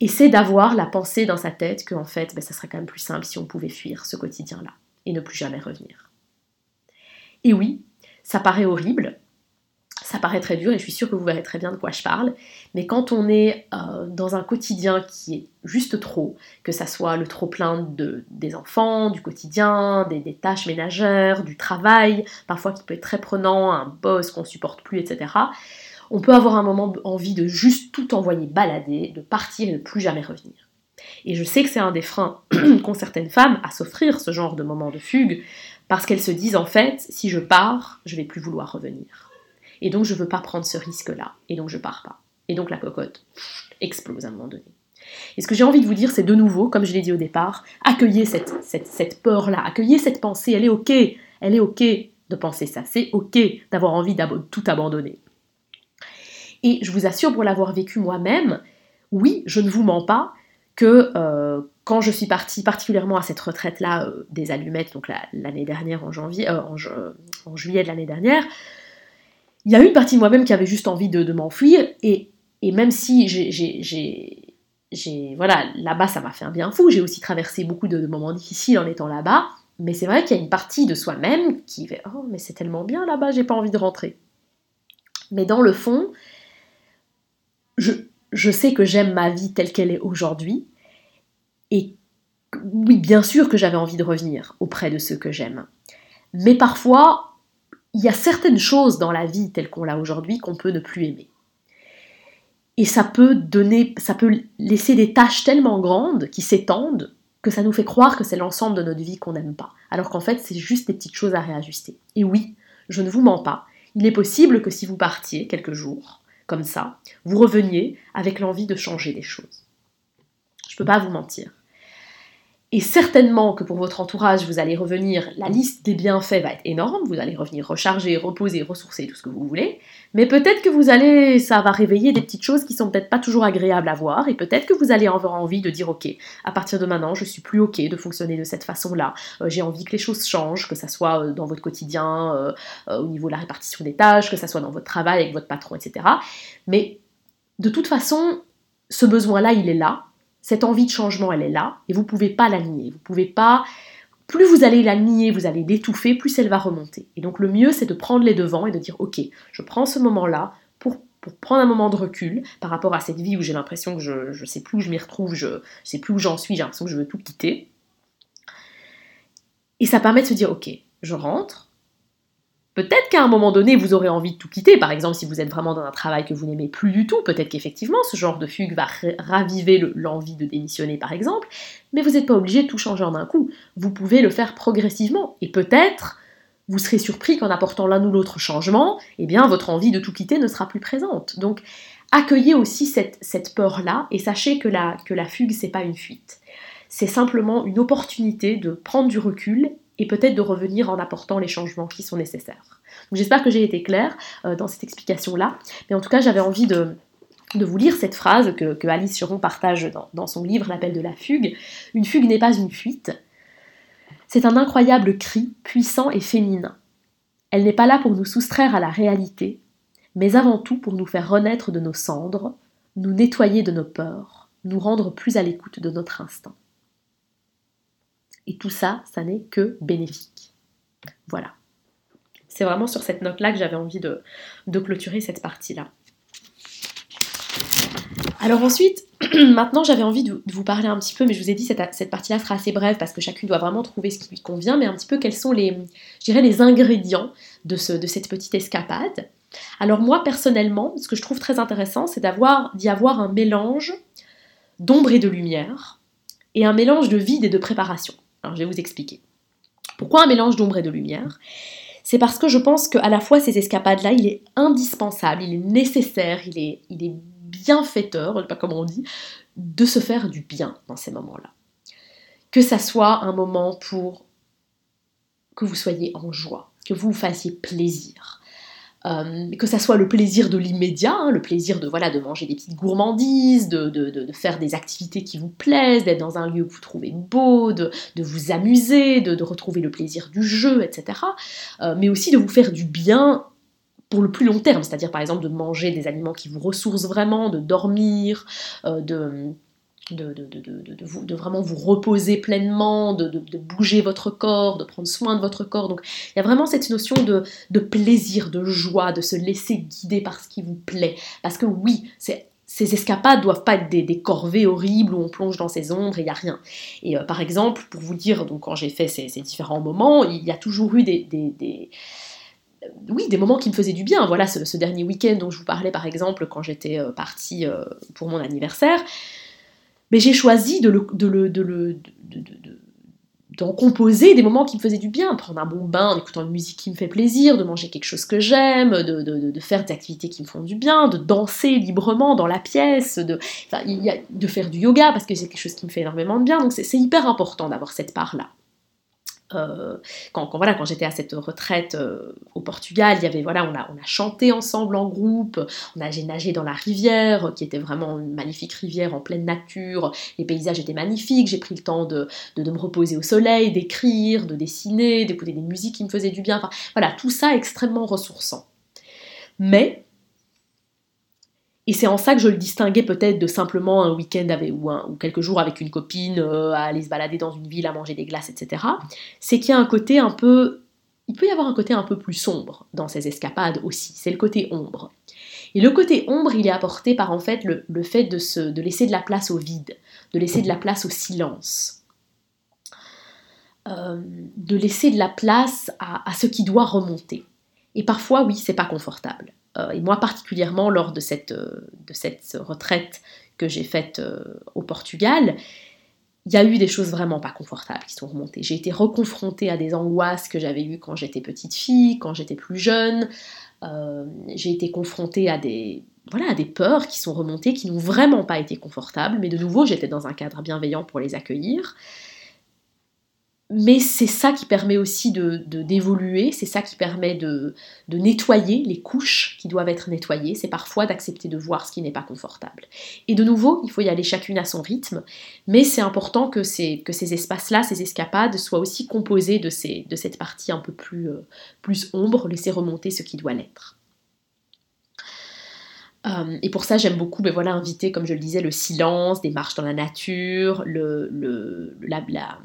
Et c'est d'avoir la pensée dans sa tête que en fait, ben, ça serait quand même plus simple si on pouvait fuir ce quotidien-là et ne plus jamais revenir. Et oui, ça paraît horrible, ça paraît très dur et je suis sûre que vous verrez très bien de quoi je parle. Mais quand on est euh, dans un quotidien qui est juste trop, que ça soit le trop plein de, des enfants, du quotidien, des, des, tâches ménagères, du travail, parfois qui peut être très prenant, un boss qu'on supporte plus, etc. On peut avoir un moment envie de juste tout envoyer balader, de partir et de plus jamais revenir. Et je sais que c'est un des freins (clears throat) qu'ont certaines femmes à s'offrir ce genre de moment de fugue, parce qu'elles se disent en fait, si je pars, je vais plus vouloir revenir. Et donc, je veux pas prendre ce risque-là. Et donc, je pars pas. Et donc, la cocotte explose à un moment donné. Et ce que j'ai envie de vous dire, c'est de nouveau, comme je l'ai dit au départ, accueillez cette, peur-là, accueillez cette pensée, elle est ok, elle Elle est ok de penser ça, c'est ok d'avoir envie de tout abandonner. Et je vous assure, pour l'avoir vécu moi-même, oui, je ne vous mens pas que euh, quand je suis partie particulièrement à cette retraite-là euh, des allumettes, donc l'année dernière en janvier, euh, en, juillet de l'année dernière, il y a une partie de moi-même qui avait juste envie de, m'enfuir, et, même si j'ai, voilà, là-bas ça m'a fait un bien fou, j'ai aussi traversé beaucoup de, moments difficiles en étant là-bas, mais c'est vrai qu'il y a une partie de soi-même qui fait Oh, mais c'est tellement bien là-bas, j'ai pas envie de rentrer. Mais dans le fond, je, je sais que j'aime ma vie telle qu'elle est aujourd'hui. Et oui, bien sûr que j'avais envie de revenir auprès de ceux que j'aime. Mais parfois, il y a certaines choses dans la vie telle qu'on l'a aujourd'hui qu'on peut ne plus aimer. Et ça peut donner, ça peut laisser des tâches tellement grandes qui s'étendent que ça nous fait croire que c'est l'ensemble de notre vie qu'on n'aime pas. Alors qu'en fait, c'est juste des petites choses à réajuster. Et oui, je ne vous mens pas, il est possible que si vous partiez quelques jours, comme ça, vous reveniez avec l'envie de changer des choses. Je ne peux pas vous mentir. Et certainement que pour votre entourage, vous allez revenir, la liste des bienfaits va être énorme, vous allez revenir recharger, reposer, ressourcer, tout ce que vous voulez, mais peut-être que vous allez, ça va réveiller des petites choses qui sont peut-être pas toujours agréables à voir, et peut-être que vous allez avoir envie de dire, ok, à partir de maintenant, je suis plus ok de fonctionner de cette façon-là, euh, j'ai envie que les choses changent, que ça soit euh, dans votre quotidien, euh, au niveau de la répartition des tâches, que ça soit dans votre travail avec votre patron, etc. Mais de toute façon, ce besoin-là, il est là, cette envie de changement, elle est là, et vous ne pouvez pas la nier. Vous pouvez pas. Plus vous allez la nier, vous allez l'étouffer, plus elle va remonter. Et donc le mieux, c'est de prendre les devants et de dire, ok, je prends ce moment-là pour, prendre un moment de recul par rapport à cette vie où j'ai l'impression que je ne sais plus où je m'y retrouve, je ne sais plus où j'en suis, j'ai l'impression que je veux tout quitter. Et ça permet de se dire, ok, je rentre, Peut-être qu'à un moment donné, vous aurez envie de tout quitter, par exemple si vous êtes vraiment dans un travail que vous n'aimez plus du tout, peut-être qu'effectivement ce genre de fugue va raviver l'envie de démissionner par exemple, mais vous n'êtes pas obligé de tout changer en un coup, vous pouvez le faire progressivement, et peut-être vous serez surpris qu'en apportant l'un ou l'autre changement, eh bien votre envie de tout quitter ne sera plus présente. Donc accueillez aussi cette, peur-là, et sachez que la, que la fugue, c'est pas une fuite. C'est simplement une opportunité de prendre du recul et peut-être de revenir en apportant les changements qui sont nécessaires. J'espère que j'ai été claire euh, dans cette explication-là, mais en tout cas j'avais envie de, vous lire cette phrase que, Alice Chiron partage dans, dans son livre L'appel de la fugue. Une fugue n'est pas une fuite, c'est un incroyable cri, puissant et féminin. Elle n'est pas là pour nous soustraire à la réalité, mais avant tout pour nous faire renaître de nos cendres, nous nettoyer de nos peurs, nous rendre plus à l'écoute de notre instinct. Et tout ça, ça n'est que bénéfique. Voilà. C'est vraiment sur cette note-là que j'avais envie de, clôturer cette partie-là. Alors ensuite, (clears throat) maintenant j'avais envie de, vous parler un petit peu, mais je vous ai dit cette, cette partie-là sera assez brève parce que chacune doit vraiment trouver ce qui lui convient, mais un petit peu quels sont les, je dirais, ingrédients de cette petite escapade. Alors moi personnellement, ce que je trouve très intéressant, c'est d'avoir, d'y avoir un mélange d'ombre et de lumière, et un mélange de vide et de préparation. Alors je vais vous expliquer. Pourquoi un mélange d'ombre et de lumière? C'est parce que je pense qu'à la fois ces escapades-là, il est indispensable, il est nécessaire, il est, il est bienfaiteur, je sais pas comment on dit, de se faire du bien dans ces moments-là. Que ça soit un moment pour que vous soyez en joie, que vous vous fassiez plaisir, euh, que ça soit le plaisir de l'immédiat, hein, le plaisir de voilà de manger des petites gourmandises, de, de, faire des activités qui vous plaisent, d'être dans un lieu que vous trouvez beau, de, vous amuser, de, retrouver le plaisir du jeu, etc. Euh, mais aussi de vous faire du bien pour le plus long terme, c'est-à-dire par exemple de manger des aliments qui vous ressourcent vraiment, de dormir, euh, de de, de, vraiment vous reposer pleinement, de, bouger votre corps, de prendre soin de votre corps. Donc il y a vraiment cette notion de, plaisir, de joie, de se laisser guider par ce qui vous plaît. Parce que oui, ces escapades doivent pas être des, corvées horribles où on plonge dans ces ombres et il n'y a rien. Et euh, par exemple, pour vous dire, donc quand j'ai fait ces, différents moments, il y a toujours eu des, oui, des moments qui me faisaient du bien. Voilà, ce, dernier week-end dont je vous parlais par exemple quand j'étais euh, partie euh, pour mon anniversaire. Mais j'ai choisi de le, de le, de le d'en composer des moments qui me faisaient du bien, prendre un bon bain en écoutant une musique qui me fait plaisir, de manger quelque chose que j'aime, de, de, faire des activités qui me font du bien, de danser librement dans la pièce, de, enfin, y a, de faire du yoga parce que c'est quelque chose qui me fait énormément de bien, donc c'est hyper important d'avoir cette part-là. Euh, quand, voilà, quand j'étais à cette retraite euh, au Portugal, il y avait, voilà, on a, on a chanté ensemble en groupe, on a, j'ai nagé dans la rivière, qui était vraiment une magnifique rivière en pleine nature, les paysages étaient magnifiques, j'ai pris le temps de, de, me reposer au soleil, d'écrire, de dessiner, d'écouter des musiques qui me faisaient du bien, enfin, voilà, tout ça extrêmement ressourçant. Mais et c'est en ça que je le distinguais peut-être de simplement un week-end ou, ou, quelques jours avec une copine, euh, à aller se balader dans une ville, à manger des glaces, etc. C'est qu'il y a un côté un peu... Il peut y avoir un côté un peu plus sombre dans ces escapades aussi. C'est le côté ombre. Et le côté ombre, il est apporté par en fait le, fait de, se, de laisser de la place au vide, de laisser de la place au silence. Euh, de laisser de la place à, à ce qui doit remonter. Et parfois, oui, c'est pas confortable. Euh, et moi particulièrement lors de cette, euh, retraite que j'ai faite euh, au Portugal, il y a eu des choses vraiment pas confortables qui sont remontées. J'ai été reconfrontée à des angoisses que j'avais eues quand j'étais petite fille, quand j'étais plus jeune. j'ai été confrontée à des, voilà, à des peurs qui sont remontées, qui n'ont vraiment pas été confortables, mais de nouveau, j'étais dans un cadre bienveillant pour les accueillir mais c'est ça qui permet aussi de, d'évoluer, c'est ça qui permet de, de, nettoyer les couches qui doivent être nettoyées, c'est parfois d'accepter de voir ce qui n'est pas confortable. Et de nouveau, il faut y aller chacune à son rythme, mais c'est important que ces, que ces espaces-là, ces escapades, soient aussi composés de, ces, de cette partie un peu plus, euh, plus ombre, laisser remonter ce qui doit l'être. Euh, et pour ça, j'aime beaucoup ben voilà, inviter, comme je le disais, le silence, des marches dans la nature, le, le, la, la,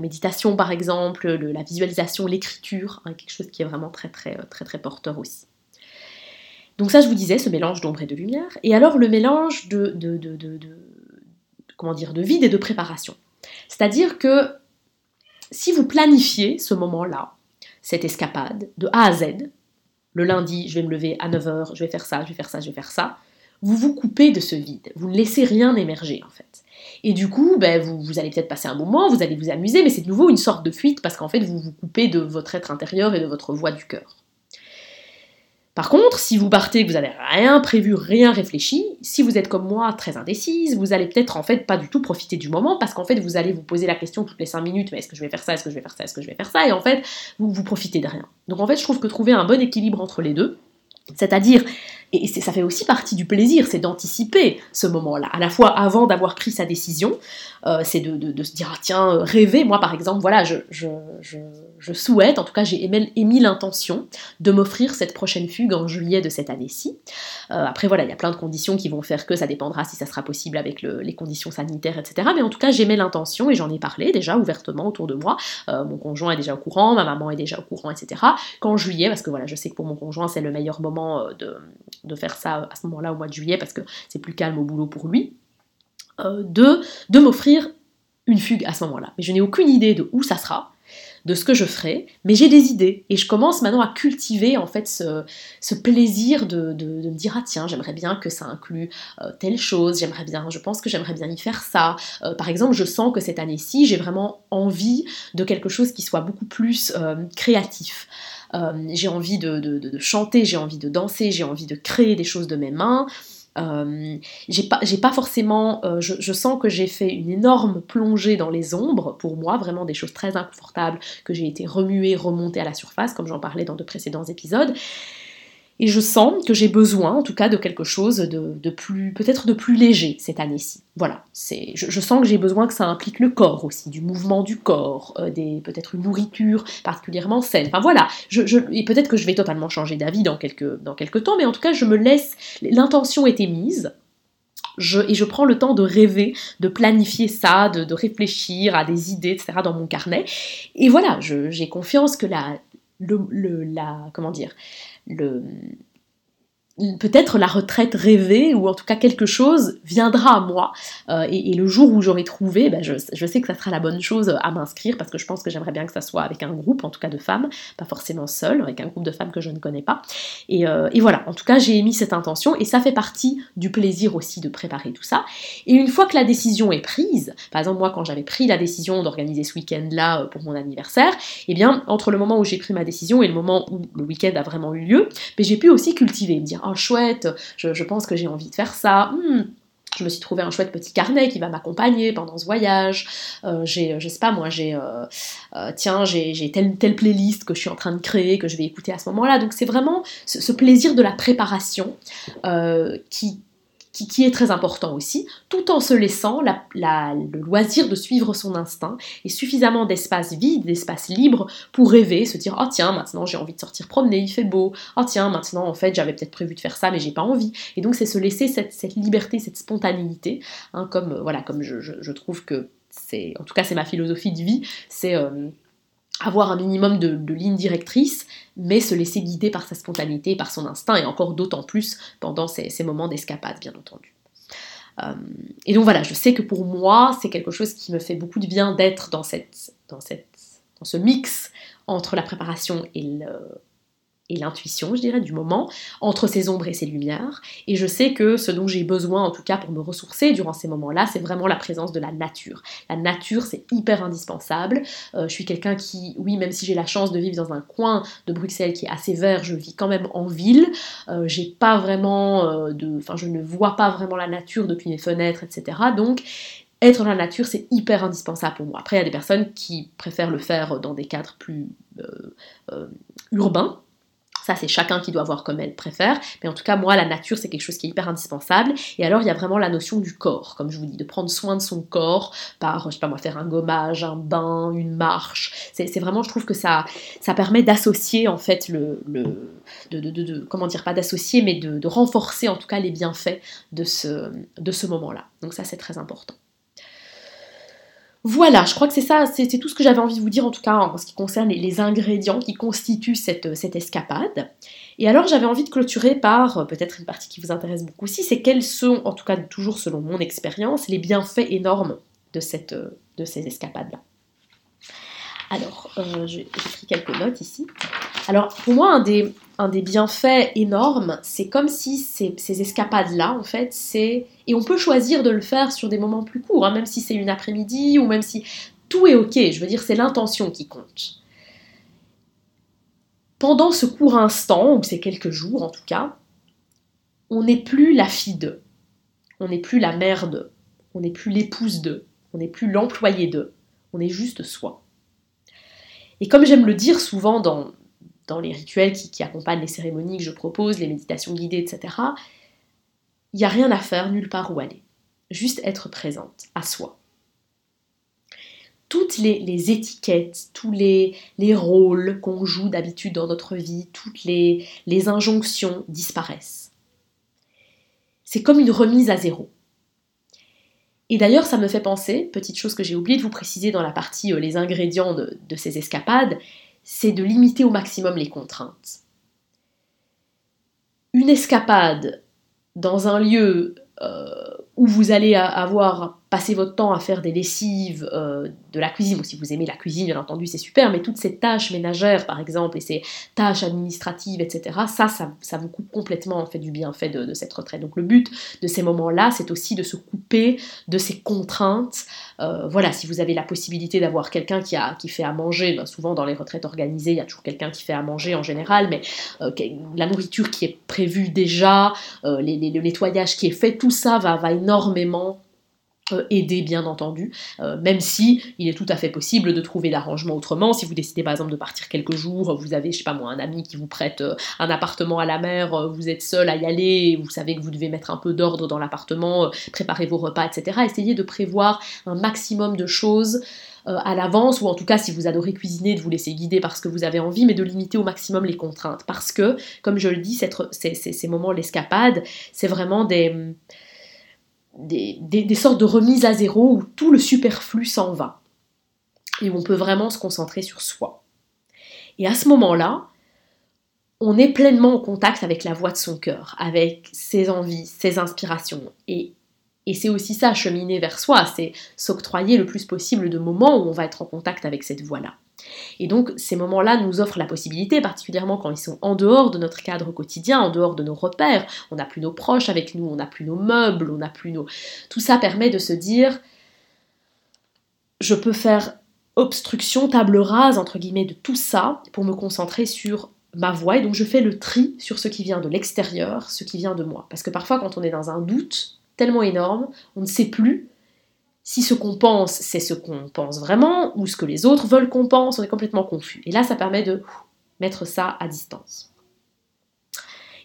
méditation par exemple, la visualisation, l'écriture, hein, quelque chose qui est vraiment très très très très porteur aussi. Donc ça, je vous disais, ce mélange d'ombre et de lumière. Et alors le mélange de, de, de, de comment dire, de vide et de préparation. C'est-à-dire que si vous planifiez ce moment-là, cette escapade, de A à Z, le lundi, je vais me lever à 9h, je vais faire ça, je vais faire ça, je vais faire ça, vous vous coupez de ce vide, vous ne laissez rien émerger en fait. Et du coup, ben, vous, allez peut-être passer un moment, vous allez vous amuser, mais c'est de nouveau une sorte de fuite parce qu'en fait, vous vous coupez de votre être intérieur et de votre voix du cœur. Par contre, si vous partez, vous n'avez rien prévu, rien réfléchi, si vous êtes comme moi très indécise, vous allez peut-être en fait pas du tout profiter du moment parce qu'en fait vous allez vous poser la question toutes les 5 minutes, mais est-ce que je vais faire ça, est-ce que je vais faire ça, est-ce que je vais faire ça, et en fait vous vous profitez de rien. Donc en fait je trouve que trouver un bon équilibre entre les deux, c'est-à-dire et ça fait aussi partie du plaisir, c'est d'anticiper ce moment-là. À la fois avant d'avoir pris sa décision, euh, c'est de, se dire, ah, tiens, euh, rêver. Moi, par exemple, voilà, je, souhaite, en tout cas, j'ai émis, l'intention de m'offrir cette prochaine fugue en juillet de cette année-ci. Euh, après, voilà, il y a plein de conditions qui vont faire que ça dépendra si ça sera possible avec les conditions sanitaires, etc. Mais en tout cas, j'émets l'intention et j'en ai parlé déjà ouvertement autour de moi. mon conjoint est déjà au courant, ma maman est déjà au courant, etc. Qu'en juillet, parce que voilà, je sais que pour mon conjoint, c'est le meilleur moment de de faire ça à ce moment-là au mois de juillet parce que c'est plus calme au boulot pour lui, euh, de, de m'offrir une fugue à ce moment-là. Mais je n'ai aucune idée de où ça sera, de ce que je ferai, mais j'ai des idées et je commence maintenant à cultiver en fait ce, plaisir de, me dire ah tiens j'aimerais bien que ça inclue euh, telle chose, j'aimerais bien, je pense que j'aimerais bien y faire ça. Euh, par exemple, je sens que cette année-ci j'ai vraiment envie de quelque chose qui soit beaucoup plus créatif. Euh, j'ai envie de, chanter, j'ai envie de danser, j'ai envie de créer des choses de mes mains. Euh, j'ai pas, forcément, euh, je, sens que j'ai fait une énorme plongée dans les ombres pour moi, vraiment des choses très inconfortables que j'ai été remuée, remontée à la surface, comme j'en parlais dans de précédents épisodes. Et je sens que j'ai besoin, en tout cas, de quelque chose de, plus, peut-être de plus léger cette année-ci. Voilà, c'est, je, sens que j'ai besoin que ça implique le corps aussi, du mouvement du corps, euh, des, peut-être une nourriture particulièrement saine. Enfin voilà, je, et peut-être que je vais totalement changer d'avis dans quelques, dans temps, mais en tout cas, je me laisse, l'intention est émise, je, et je prends le temps de rêver, de planifier ça, de, réfléchir à des idées, etc. dans mon carnet. Et voilà, j'ai confiance que la, le, le, la, comment dire, le, peut-être la retraite rêvée, ou en tout cas quelque chose viendra à moi. Euh, et, le jour où j'aurai trouvé, ben je, sais que ça sera la bonne chose à m'inscrire, parce que je pense que j'aimerais bien que ça soit avec un groupe, en tout cas de femmes, pas forcément seul, avec un groupe de femmes que je ne connais pas. Et, euh, voilà, en tout cas j'ai émis cette intention, et ça fait partie du plaisir aussi de préparer tout ça. Et une fois que la décision est prise, par exemple moi quand j'avais pris la décision d'organiser ce week-end-là euh, pour mon anniversaire, et eh bien entre le moment où j'ai pris ma décision et le moment où le week-end a vraiment eu lieu, ben, j'ai pu aussi cultiver, me dire chouette, je, pense que j'ai envie de faire ça. Hmm, je me suis trouvé un chouette petit carnet qui va m'accompagner pendant ce voyage. Euh, j'ai, je sais pas moi, j'ai, euh, euh, tiens, j'ai, telle, telle playlist que je suis en train de créer, que je vais écouter à ce moment-là. Donc c'est vraiment ce, plaisir de la préparation qui, qui, est très important aussi, tout en se laissant le loisir de suivre son instinct et suffisamment d'espace vide, d'espace libre pour rêver, se dire oh tiens maintenant j'ai envie de sortir promener, il fait beau, oh tiens maintenant en fait j'avais peut-être prévu de faire ça mais j'ai pas envie. Et donc c'est se laisser cette, liberté, cette spontanéité, hein, comme voilà comme je, trouve que c'est, en tout cas c'est ma philosophie de vie, c'est euh, avoir un minimum de, lignes directrices, mais se laisser guider par sa spontanéité, par son instinct, et encore d'autant plus pendant ces, moments d'escapade, bien entendu. Euh, et donc voilà, je sais que pour moi, c'est quelque chose qui me fait beaucoup de bien d'être dans, cette, dans, cette, dans ce mix entre la préparation et le, et l'intuition, je dirais, du moment, entre ces ombres et ces lumières. Et je sais que ce dont j'ai besoin, en tout cas pour me ressourcer durant ces moments-là, c'est vraiment la présence de la nature. La nature, c'est hyper indispensable. Euh, je suis quelqu'un qui, oui, même si j'ai la chance de vivre dans un coin de Bruxelles qui est assez vert, je vis quand même en ville. Euh, j'ai pas vraiment euh, enfin, je ne vois pas vraiment la nature depuis mes fenêtres, etc. Donc être dans la nature, c'est hyper indispensable pour moi. Après, il y a des personnes qui préfèrent le faire dans des cadres plus urbains, ça, c'est chacun qui doit voir comme elle préfère. Mais en tout cas, moi, la nature, c'est quelque chose qui est hyper indispensable. Et alors, il y a vraiment la notion du corps, comme je vous dis, de prendre soin de son corps par, je sais pas moi, faire un gommage, un bain, une marche. C'est vraiment, je trouve que ça, ça permet d'associer, en fait, le. le de, de, comment dire, pas d'associer, mais de, renforcer, en tout cas, les bienfaits de ce, de ce moment-là. Donc, ça, c'est très important. Voilà, je crois que c'est ça, c'est tout ce que j'avais envie de vous dire en tout cas en ce qui concerne les, ingrédients qui constituent cette, cette escapade. Et alors j'avais envie de clôturer par euh, peut-être une partie qui vous intéresse beaucoup aussi, c'est quels sont, en tout cas toujours selon mon expérience, les bienfaits énormes de, euh, ces escapades-là. Alors, euh, j'ai pris quelques notes ici. Alors, pour moi, un des, bienfaits énormes, c'est comme si ces, escapades-là, en fait, c'est... Et on peut choisir de le faire sur des moments plus courts, hein, même si c'est une après-midi, ou même si... Tout est ok, je veux dire, c'est l'intention qui compte. Pendant ce court instant, ou ces quelques jours en tout cas, on n'est plus la fille d'eux, on n'est plus la mère d'eux, on n'est plus l'épouse d'eux, on n'est plus l'employé d'eux, on est juste soi. Et comme j'aime le dire souvent dans, dans les rituels qui, accompagnent les cérémonies que je propose, les méditations guidées, etc., il n'y a rien à faire, nulle part où aller. Juste être présente à soi. Toutes les, étiquettes, tous les, les rôles qu'on joue d'habitude dans notre vie, toutes les, les injonctions disparaissent. C'est comme une remise à zéro. Et d'ailleurs, ça me fait penser, petite chose que j'ai oublié de vous préciser dans la partie euh, les ingrédients de, ces escapades, c'est de limiter au maximum les contraintes. Une escapade dans un lieu euh, où vous allez avoir passé votre temps à faire des lessives, euh, de la cuisine, ou si vous aimez la cuisine, bien entendu, c'est super, mais toutes ces tâches ménagères, par exemple, et ces tâches administratives, etc., ça, ça, vous coupe complètement, en fait, du bienfait de, cette retraite. Donc le but de ces moments-là, c'est aussi de se couper de ces contraintes. Euh, voilà, si vous avez la possibilité d'avoir quelqu'un qui, qui fait à manger, ben, souvent dans les retraites organisées, il y a toujours quelqu'un qui fait à manger en général, mais euh, la nourriture qui est prévue déjà, le nettoyage qui est fait, tout ça va, va énormément aider bien entendu, euh, même si il est tout à fait possible de trouver l'arrangement autrement. Si vous décidez par exemple de partir quelques jours, vous avez, je sais pas moi, un ami qui vous prête euh, un appartement à la mer, vous êtes seul à y aller, vous savez que vous devez mettre un peu d'ordre dans l'appartement, préparer vos repas, etc. Essayez de prévoir un maximum de choses à l'avance, ou en tout cas si vous adorez cuisiner, de vous laisser guider parce que vous avez envie, mais de limiter au maximum les contraintes. Parce que, comme je le dis, ces moments, l'escapade, c'est vraiment des des, sortes de remises à zéro où tout le superflu s'en va et où on peut vraiment se concentrer sur soi. Et à ce moment-là, on est pleinement en contact avec la voix de son cœur, avec ses envies, ses inspirations. Et, et c'est aussi ça, cheminer vers soi, c'est s'octroyer le plus possible de moments où on va être en contact avec cette voix-là. Et donc ces moments-là nous offrent la possibilité, particulièrement quand ils sont en dehors de notre cadre quotidien, en dehors de nos repères, on n'a plus nos proches avec nous, on n'a plus nos meubles, on n'a plus nos... Tout ça permet de se dire, je peux faire obstruction, table rase, entre guillemets, de tout ça pour me concentrer sur ma voix et donc je fais le tri sur ce qui vient de l'extérieur, ce qui vient de moi. Parce que parfois quand on est dans un doute, tellement énorme, on ne sait plus si ce qu'on pense, c'est ce qu'on pense vraiment, ou ce que les autres veulent qu'on pense, on est complètement confus. Et là, ça permet de mettre ça à distance.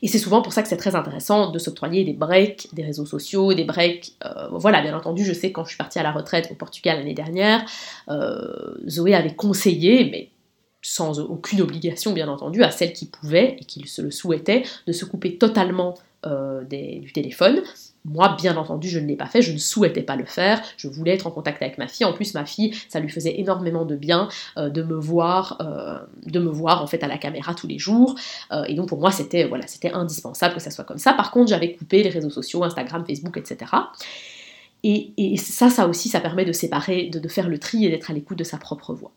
Et c'est souvent pour ça que c'est très intéressant de s'octroyer des breaks des réseaux sociaux, des breaks. Euh, voilà, bien entendu, je sais quand je suis partie à la retraite au Portugal l'année dernière, euh, Zoé avait conseillé, mais sans aucune obligation bien entendu, à celles qui pouvaient et qui se le souhaitaient, de se couper totalement euh, du téléphone. Moi, bien entendu, je ne l'ai pas fait, je ne souhaitais pas le faire, je voulais être en contact avec ma fille. En plus, ma fille, ça lui faisait énormément de bien euh, de me voir, euh, de me voir en fait à la caméra tous les jours. et donc pour moi, c'était voilà, indispensable que ça soit comme ça. Par contre, j'avais coupé les réseaux sociaux, Instagram, Facebook, etc. Et, ça, ça aussi, ça permet de séparer, de faire le tri et d'être à l'écoute de sa propre voix.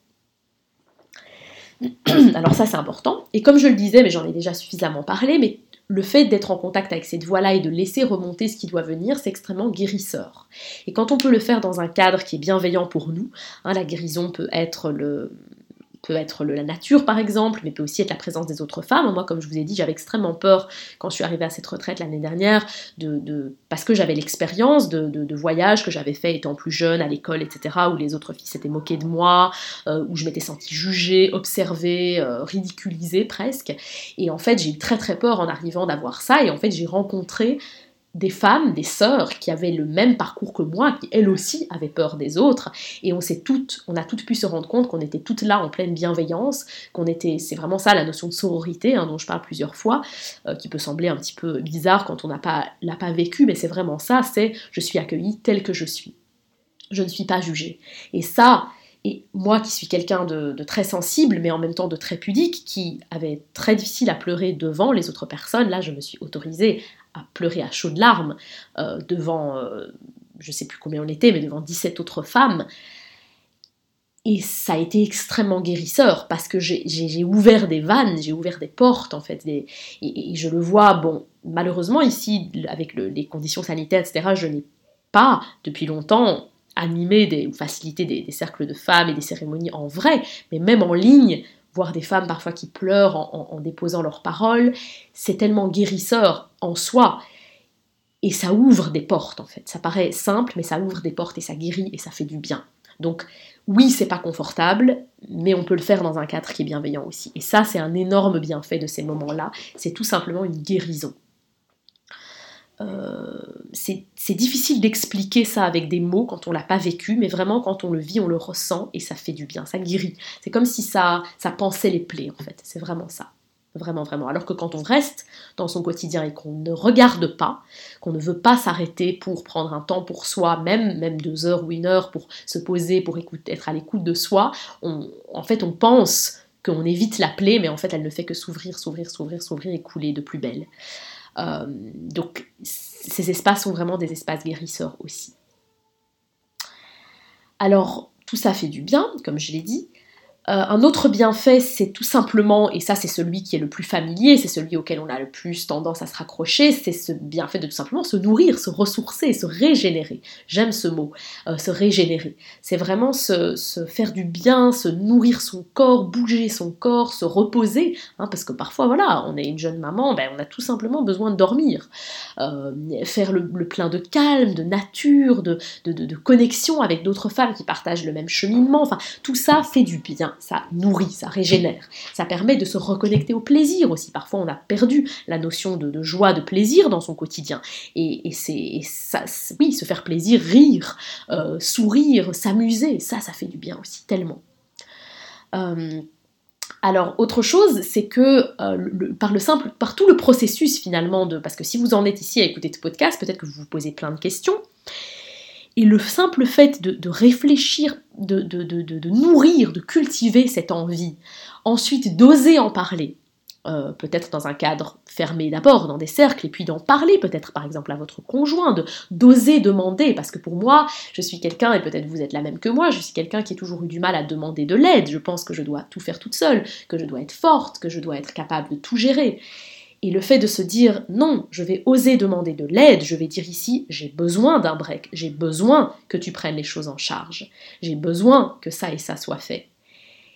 (clears throat) Alors ça, c'est important. Et comme je le disais, mais j'en ai déjà suffisamment parlé, mais le fait d'être en contact avec cette voix-là et de laisser remonter ce qui doit venir, c'est extrêmement guérisseur. Et quand on peut le faire dans un cadre qui est bienveillant pour nous, hein, la guérison peut être le, peut être la nature par exemple, mais peut aussi être la présence des autres femmes. Moi, comme je vous ai dit, j'avais extrêmement peur quand je suis arrivée à cette retraite l'année dernière, de, parce que j'avais l'expérience de, voyages que j'avais fait étant plus jeune à l'école, etc., où les autres filles s'étaient moquées de moi, euh, où je m'étais sentie jugée, observée, euh, ridiculisée presque. Et en fait, j'ai eu très très peur en arrivant d'avoir ça, et en fait, j'ai rencontré des femmes, des sœurs qui avaient le même parcours que moi, qui elles aussi avaient peur des autres, et on s'est toutes, on a toutes pu se rendre compte qu'on était toutes là en pleine bienveillance, qu'on était, c'est vraiment ça la notion de sororité hein, dont je parle plusieurs fois, euh, qui peut sembler un petit peu bizarre quand on n'a pas l'a pas vécu, mais c'est vraiment ça, c'est je suis accueillie telle que je suis, je ne suis pas jugée, et ça. Et moi qui suis quelqu'un de, de, très sensible, mais en même temps de très pudique, qui avait très difficile à pleurer devant les autres personnes, là je me suis autorisée à pleurer à chaudes larmes euh, devant, euh, je sais plus combien on était, mais devant 17 autres femmes. Et ça a été extrêmement guérisseur parce que j'ai ouvert des vannes, j'ai ouvert des portes en fait. et, je le vois, bon, malheureusement ici, avec les conditions sanitaires, etc., je n'ai pas depuis longtemps animé des, ou facilité des, cercles de femmes et des cérémonies en vrai, mais même en ligne, voir des femmes parfois qui pleurent en, déposant leurs paroles, c'est tellement guérisseur en soi. Et ça ouvre des portes en fait. Ça paraît simple, mais ça ouvre des portes et ça guérit et ça fait du bien. Donc oui, c'est pas confortable, mais on peut le faire dans un cadre qui est bienveillant aussi. Et ça, c'est un énorme bienfait de ces moments-là. C'est tout simplement une guérison. Euh, c'est difficile d'expliquer ça avec des mots quand on l'a pas vécu, mais vraiment quand on le vit, on le ressent et ça fait du bien, ça guérit. C'est comme si ça, ça pensait les plaies en fait, c'est vraiment ça. Vraiment, vraiment. Alors que quand on reste dans son quotidien et qu'on ne regarde pas, qu'on ne veut pas s'arrêter pour prendre un temps pour soi, même, même deux heures ou une heure pour se poser, pour écouter, être à l'écoute de soi, en fait on pense qu'on évite la plaie, mais en fait elle ne fait que s'ouvrir, s'ouvrir, s'ouvrir, s'ouvrir et couler de plus belle. Euh, donc ces espaces sont vraiment des espaces guérisseurs aussi. Alors tout ça fait du bien, comme je l'ai dit, euh, un autre bienfait, c'est tout simplement, et ça c'est celui qui est le plus familier, c'est celui auquel on a le plus tendance à se raccrocher, c'est ce bienfait de tout simplement se nourrir, se ressourcer, se régénérer. J'aime ce mot, euh, se régénérer. C'est vraiment se, faire du bien, se nourrir son corps, bouger son corps, se reposer, hein, parce que parfois voilà, on est une jeune maman, ben, on a tout simplement besoin de dormir. Euh, faire le, plein de calme, de nature, de, de connexion avec d'autres femmes qui partagent le même cheminement, enfin tout ça fait du bien ça nourrit, ça régénère. Ça permet de se reconnecter au plaisir aussi. Parfois, on a perdu la notion de, joie, de plaisir dans son quotidien. Et, c'est oui, se faire plaisir, rire, euh, sourire, s'amuser, ça, ça fait du bien aussi, tellement. Euh, alors, autre chose, c'est que euh, par le simple, par tout le processus finalement de, parce que si vous en êtes ici à écouter ce podcast, peut-être que vous vous posez plein de questions. Et le simple fait de, réfléchir, de, nourrir, de cultiver cette envie, ensuite d'oser en parler, euh, peut-être dans un cadre fermé d'abord, dans des cercles, et puis d'en parler peut-être par exemple à votre conjoint, d'oser demander, parce que pour moi, je suis quelqu'un, et peut-être vous êtes la même que moi, je suis quelqu'un qui a toujours eu du mal à demander de l'aide, je pense que je dois tout faire toute seule, que je dois être forte, que je dois être capable de tout gérer. Et le fait de se dire non, je vais oser demander de l'aide, je vais dire ici j'ai besoin d'un break, j'ai besoin que tu prennes les choses en charge, j'ai besoin que ça et ça soit fait.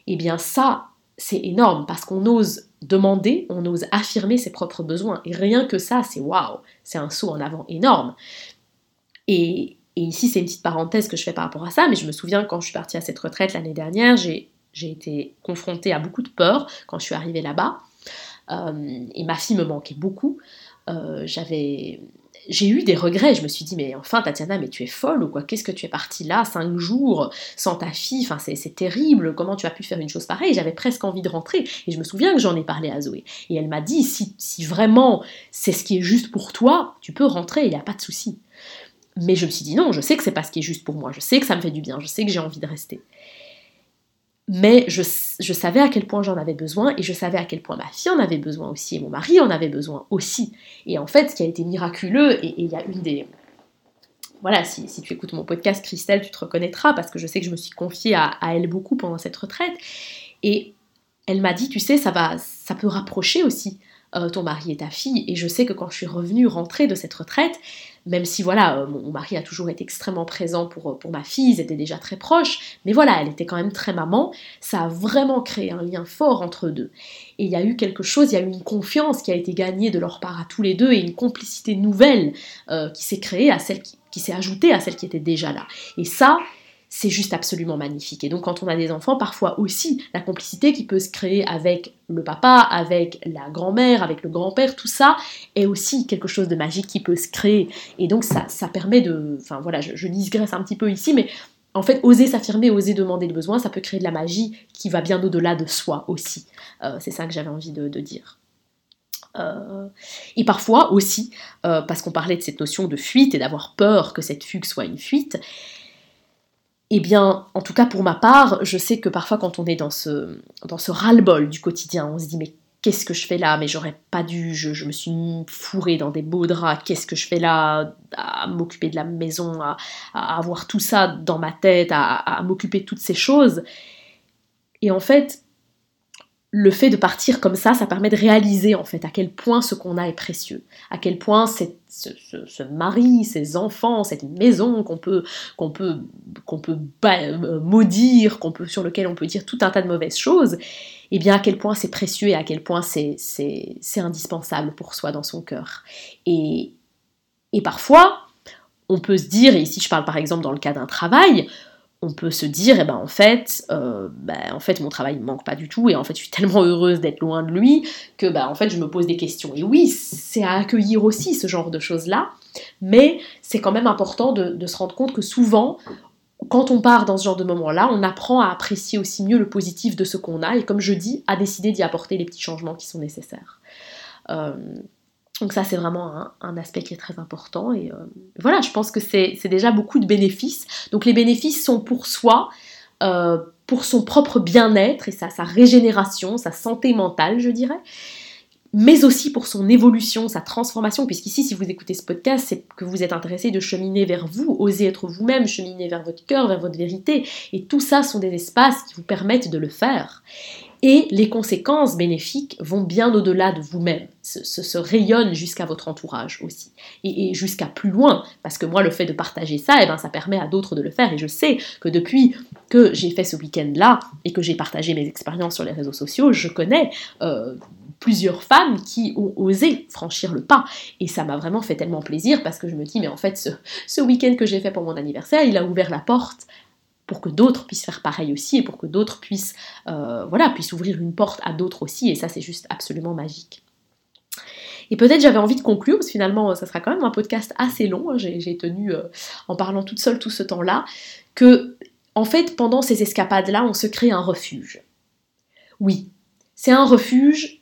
Eh bien ça, c'est énorme parce qu'on ose demander, on ose affirmer ses propres besoins. Et rien que ça, c'est waouh, c'est un saut en avant énorme. Et, et ici, c'est une petite parenthèse que je fais par rapport à ça, mais je me souviens quand je suis partie à cette retraite l'année dernière, j'ai été confrontée à beaucoup de peur quand je suis arrivée là-bas. Euh, et ma fille me manquait beaucoup. Euh, j'avais j'ai eu des regrets. Je me suis dit, mais enfin, Tatiana, mais tu es folle ou quoi? Qu'est-ce que tu es partie là, cinq jours, sans ta fille? Enfin, c'est terrible. Comment tu as pu faire une chose pareille? J'avais presque envie de rentrer. Et je me souviens que j'en ai parlé à Zoé. Et elle m'a dit, si, si vraiment c'est ce qui est juste pour toi, tu peux rentrer, il n'y a pas de souci. Mais je me suis dit, non, je sais que c'est pas ce qui est juste pour moi. Je sais que ça me fait du bien. Je sais que j'ai envie de rester mais je, savais à quel point j'en avais besoin et je savais à quel point ma fille en avait besoin aussi et mon mari en avait besoin aussi. Et en fait, ce qui a été miraculeux, et il y a une des... Voilà, si, tu écoutes mon podcast, Christelle, tu te reconnaîtras parce que je sais que je me suis confiée à, à elle beaucoup pendant cette retraite. Et elle m'a dit, tu sais, ça, va, ça peut rapprocher aussi euh, ton mari et ta fille. Et je sais que quand je suis revenue, rentrée de cette retraite, même si voilà, euh, mon, mari a toujours été extrêmement présent pour, euh, pour ma fille, ils étaient déjà très proches, mais voilà, elle était quand même très maman, ça a vraiment créé un lien fort entre eux deux. Et il y a eu quelque chose, il y a eu une confiance qui a été gagnée de leur part à tous les deux et une complicité nouvelle qui s'est créée à celle qui, qui s'est ajoutée à celle qui était déjà là. Et ça, c'est juste absolument magnifique. Et donc quand on a des enfants, parfois aussi, la complicité qui peut se créer avec le papa, avec la grand-mère, avec le grand-père, tout ça est aussi quelque chose de magique qui peut se créer. Et donc ça, ça permet de... Enfin voilà, je, je un petit peu ici, mais en fait, oser s'affirmer, oser demander le besoin, ça peut créer de la magie qui va bien au-delà de soi aussi. Euh, c'est ça que j'avais envie de, dire. Euh, et parfois aussi, euh, parce qu'on parlait de cette notion de fuite et d'avoir peur que cette fugue soit une fuite, eh bien, en tout cas pour ma part, je sais que parfois quand on est dans ce, dans ce ras-le-bol du quotidien, on se dit mais qu'est-ce que je fais là? Mais j'aurais pas dû, je, me suis fourrée dans des beaux draps, qu'est-ce que je fais là? À m'occuper de la maison, à, avoir tout ça dans ma tête, à, à m'occuper de toutes ces choses. Et en fait, le fait de partir comme ça, ça permet de réaliser en fait à quel point ce qu'on a est précieux, à quel point ce, ce, mari, ces enfants, cette maison qu'on peut, qu'on peut, qu'on peut euh, maudire, qu'on peut, sur lequel on peut dire tout un tas de mauvaises choses, et eh bien à quel point c'est précieux et à quel point c'est, c'est, indispensable pour soi dans son cœur. Et, et parfois, on peut se dire, et ici je parle par exemple dans le cas d'un travail, on peut se dire, eh ben en fait, ben, en fait mon travail ne manque pas du tout et en fait je suis tellement heureuse d'être loin de lui que ben, en fait je me pose des questions. Et oui, c'est à accueillir aussi ce genre de choses-là, mais c'est quand même important de, se rendre compte que souvent, quand on part dans ce genre de moment-là, on apprend à apprécier aussi mieux le positif de ce qu'on a et comme je dis, à décider d'y apporter les petits changements qui sont nécessaires. Euh, donc ça, c'est vraiment un, aspect qui est très important. Et euh, voilà, je pense que c'est déjà beaucoup de bénéfices. Donc les bénéfices sont pour soi, euh, pour son propre bien-être et sa, sa régénération, sa santé mentale, je dirais, mais aussi pour son évolution, sa transformation, puisqu'ici, si vous écoutez ce podcast, c'est que vous êtes intéressé de cheminer vers vous, oser être vous-même, cheminer vers votre cœur, vers votre vérité. Et tout ça sont des espaces qui vous permettent de le faire. Et les conséquences bénéfiques vont bien au-delà de vous-même, se, se, rayonnent jusqu'à votre entourage aussi, et, jusqu'à plus loin, parce que moi le fait de partager ça, eh ben, ça permet à d'autres de le faire, et je sais que depuis que j'ai fait ce week-end-là, et que j'ai partagé mes expériences sur les réseaux sociaux, je connais euh, plusieurs femmes qui ont osé franchir le pas, et ça m'a vraiment fait tellement plaisir, parce que je me dis, mais en fait, ce week-end que j'ai fait pour mon anniversaire, il a ouvert la porte pour que d'autres puissent faire pareil aussi et pour que d'autres puissent, euh, voilà, puissent ouvrir une porte à d'autres aussi. Et ça, c'est juste absolument magique. Et peut-être j'avais envie de conclure, parce que finalement, ça sera quand même un podcast assez long. Hein. J'ai tenu, euh, en parlant toute seule tout ce temps-là, que, en fait, pendant ces escapades-là, on se crée un refuge. Oui, c'est un refuge,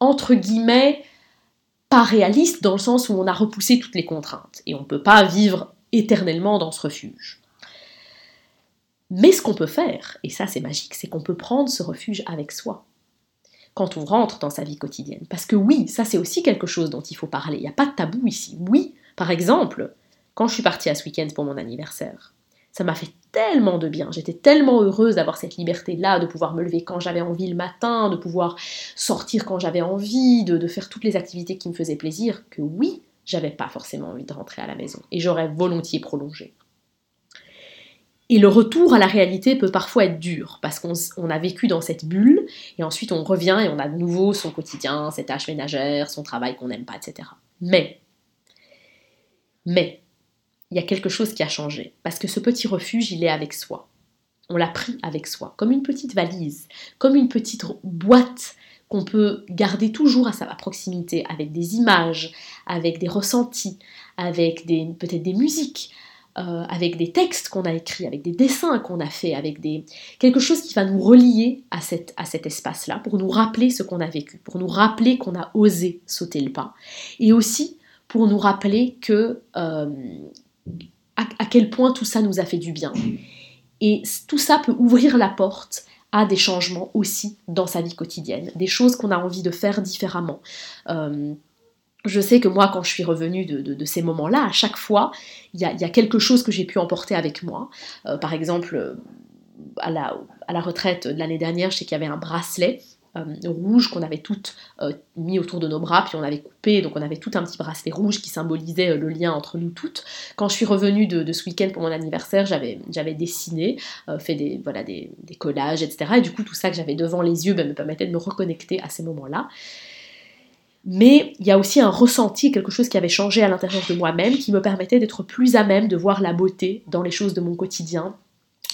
entre guillemets, pas réaliste, dans le sens où on a repoussé toutes les contraintes. Et on ne peut pas vivre éternellement dans ce refuge. Mais ce qu'on peut faire, et ça c'est magique, c'est qu'on peut prendre ce refuge avec soi quand on rentre dans sa vie quotidienne. Parce que oui, ça c'est aussi quelque chose dont il faut parler. Il n'y a pas de tabou ici. Oui, par exemple, quand je suis partie à ce week-end pour mon anniversaire, ça m'a fait tellement de bien. J'étais tellement heureuse d'avoir cette liberté-là, de pouvoir me lever quand j'avais envie le matin, de pouvoir sortir quand j'avais envie, de, de, faire toutes les activités qui me faisaient plaisir, que oui, j'avais pas forcément envie de rentrer à la maison. Et j'aurais volontiers prolongé. Et le retour à la réalité peut parfois être dur, parce qu'on a vécu dans cette bulle, et ensuite on revient et on a de nouveau son quotidien, ses tâches ménagères, son travail qu'on n'aime pas, etc. Mais, mais, il y a quelque chose qui a changé. Parce que ce petit refuge, il est avec soi. On l'a pris avec soi, comme une petite valise, comme une petite boîte qu'on peut garder toujours à sa proximité, avec des images, avec des ressentis, avec peut-être des musiques, euh, avec des textes qu'on a écrits, avec des dessins qu'on a fait, avec des quelque chose qui va nous relier à, à cet espace-là, pour nous rappeler ce qu'on a vécu, pour nous rappeler qu'on a osé sauter le pas, et aussi pour nous rappeler que euh, à, quel point tout ça nous a fait du bien. Et tout ça peut ouvrir la porte à des changements aussi dans sa vie quotidienne, des choses qu'on a envie de faire différemment. Euh, je sais que moi, quand je suis revenue de, ces moments-là, à chaque fois, il y a, quelque chose que j'ai pu emporter avec moi. Euh, par exemple, euh, à la, retraite de l'année dernière, je sais qu'il y avait un bracelet euh, rouge qu'on avait toutes mis autour de nos bras, puis on avait coupé, donc on avait tout un petit bracelet rouge qui symbolisait le lien entre nous toutes. Quand je suis revenue de, ce week-end pour mon anniversaire, j'avais, dessiné, fait des, collages, etc. Et du coup, tout ça que j'avais devant les yeux ben, me permettait de me reconnecter à ces moments-là. Mais il y a aussi un ressenti, quelque chose qui avait changé à l'intérieur de moi-même, qui me permettait d'être plus à même de voir la beauté dans les choses de mon quotidien,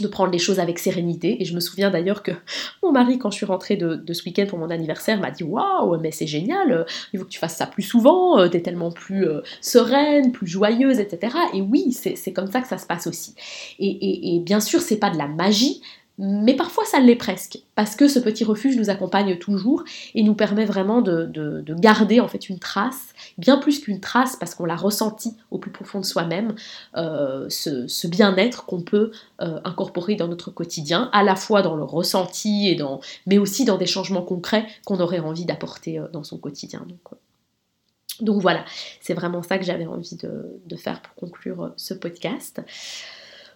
de prendre les choses avec sérénité. Et je me souviens d'ailleurs que (laughs) mon mari, quand je suis rentrée de, ce week-end pour mon anniversaire, m'a dit Waouh, mais c'est génial, il faut que tu fasses ça plus souvent, euh, t'es tellement plus euh, sereine, plus joyeuse, etc. Et oui, c'est comme ça que ça se passe aussi. Et, et bien sûr, c'est pas de la magie, mais parfois ça l'est presque, parce que ce petit refuge nous accompagne toujours et nous permet vraiment de, garder en fait une trace, bien plus qu'une trace, parce qu'on l'a ressenti au plus profond de soi-même, euh, ce, bien-être qu'on peut euh, incorporer dans notre quotidien, à la fois dans le ressenti, et dans, mais aussi dans des changements concrets qu'on aurait envie d'apporter euh, dans son quotidien. Donc, donc voilà, c'est vraiment ça que j'avais envie de, faire pour conclure ce podcast.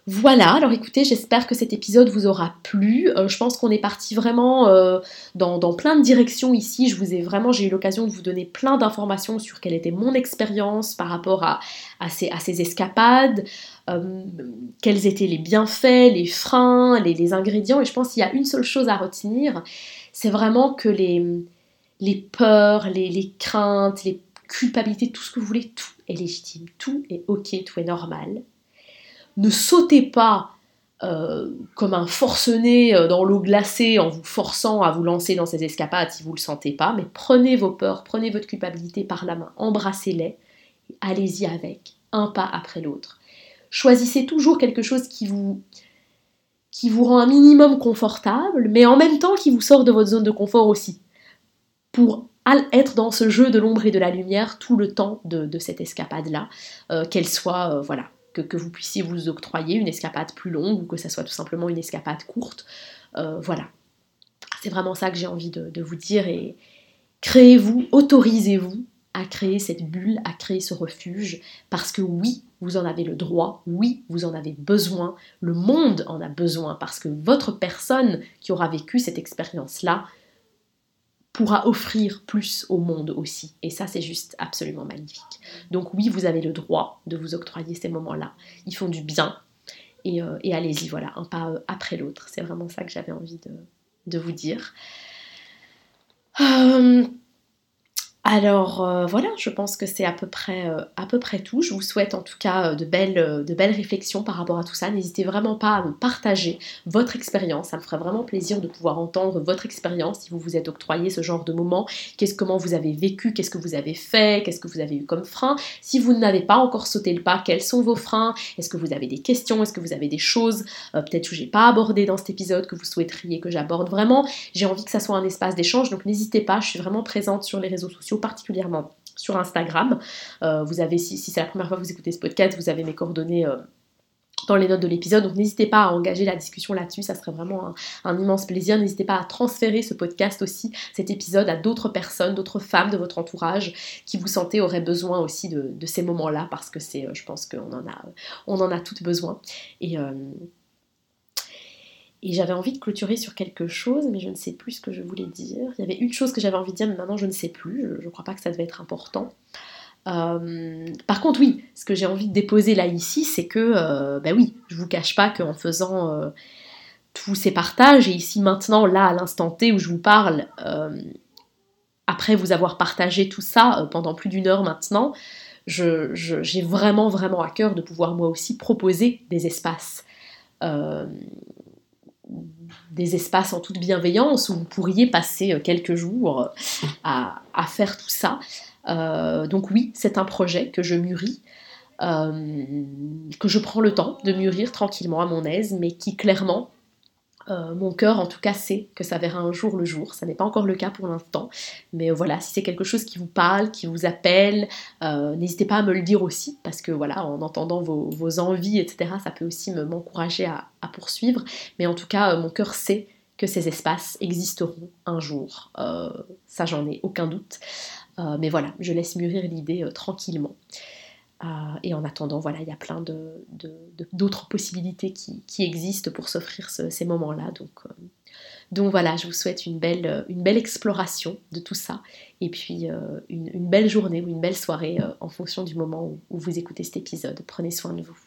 Voilà, alors écoutez, j'espère que cet épisode vous aura plu. Euh, je pense qu'on est parti vraiment euh, dans, plein de directions ici. Je vous ai vraiment, j'ai eu l'occasion de vous donner plein d'informations sur quelle était mon expérience par rapport à, ces, escapades, euh, quels étaient les bienfaits, les freins, les, ingrédients. Et je pense qu'il y a une seule chose à retenir, c'est vraiment que les, peurs, les craintes, les culpabilités, tout ce que vous voulez, tout est légitime, tout est ok, tout est normal ne sautez pas euh, comme un forcené euh, dans l'eau glacée en vous forçant à vous lancer dans ces escapades si vous ne le sentez pas, mais prenez vos peurs, prenez votre culpabilité par la main, embrassez-les, et allez-y avec, un pas après l'autre. Choisissez toujours quelque chose qui vous, qui vous rend un minimum confortable, mais en même temps qui vous sort de votre zone de confort aussi, pour être dans ce jeu de l'ombre et de la lumière tout le temps de, cette escapade-là, euh, qu'elle soit, voilà, que, vous puissiez vous octroyer une escapade plus longue ou que ça soit tout simplement une escapade courte. Euh, voilà. C'est vraiment ça que j'ai envie de, vous dire et créez-vous, autorisez-vous à créer cette bulle, à créer ce refuge, parce que oui, vous en avez le droit, oui, vous en avez besoin, le monde en a besoin, parce que votre personne qui aura vécu cette expérience-là pourra offrir plus au monde aussi. Et ça, c'est juste absolument magnifique. Donc oui, vous avez le droit de vous octroyer ces moments-là. Ils font du bien. Et, euh, allez-y, voilà, un pas euh, après l'autre. C'est vraiment ça que j'avais envie de, vous dire. Euh, alors euh, voilà, je pense que c'est à peu près euh, à peu près tout. Je vous souhaite en tout cas euh, de belles réflexions par rapport à tout ça. N'hésitez vraiment pas à me partager votre expérience. Ça me ferait vraiment plaisir de pouvoir entendre votre expérience si vous vous êtes octroyé ce genre de moment. Qu'est-ce comment vous avez vécu, qu'est-ce que vous avez fait, qu'est-ce que vous avez eu comme frein? Si vous n'avez pas encore sauté le pas, quels sont vos freins? Est-ce que vous avez des questions? Est-ce que vous avez des choses peut-être que j'ai pas abordées dans cet épisode que vous souhaiteriez que j'aborde? Vraiment, j'ai envie que ça soit un espace d'échange. Donc n'hésitez pas. Je suis vraiment présente sur les réseaux sociaux particulièrement sur Instagram. Euh, vous avez, si, c'est la première fois que vous écoutez ce podcast, vous avez mes coordonnées euh, dans les notes de l'épisode. Donc n'hésitez pas à engager la discussion là-dessus, ça serait vraiment un, immense plaisir. N'hésitez pas à transférer ce podcast aussi, cet épisode, à d'autres personnes, d'autres femmes de votre entourage qui vous sentez auraient besoin aussi de, ces moments-là, parce que c'est, euh, je pense qu'on en a, on en a toutes besoin. Et et j'avais envie de clôturer sur quelque chose, mais je ne sais plus ce que je voulais dire. Il y avait une chose que j'avais envie de dire, mais maintenant je ne sais plus. Je ne crois pas que ça devait être important. Euh, par contre, oui, ce que j'ai envie de déposer là ici, c'est que, euh, ben oui, je vous cache pas qu'en faisant euh, tous ces partages, et ici maintenant, là, à l'instant T où je vous parle, après vous avoir partagé tout ça pendant plus d'une heure maintenant, j'ai vraiment, vraiment à cœur de pouvoir moi aussi proposer des espaces. Euh, des espaces en toute bienveillance où vous pourriez passer quelques jours (laughs) à, faire tout ça. donc oui, c'est un projet que je mûris, que je prends le temps de mûrir tranquillement à mon aise, mais qui clairement euh, mon cœur, en tout cas, sait que ça verra un jour le jour. Ça n'est pas encore le cas pour l'instant. Mais voilà, si c'est quelque chose qui vous parle, qui vous appelle, euh, n'hésitez pas à me le dire aussi, parce que voilà, en entendant vos, envies, etc., ça peut aussi m'encourager à, poursuivre. Mais en tout cas, euh, mon cœur sait que ces espaces existeront un jour. ça, j'en ai aucun doute. mais voilà, je laisse mûrir l'idée tranquillement. Euh, et en attendant, voilà, il y a plein d'autres possibilités qui, existent pour s'offrir ces moments-là. Donc, euh, donc voilà, je vous souhaite une belle, une belle exploration de tout ça. Et puis euh, une, belle journée ou une belle soirée en fonction du moment où vous écoutez cet épisode. Prenez soin de vous.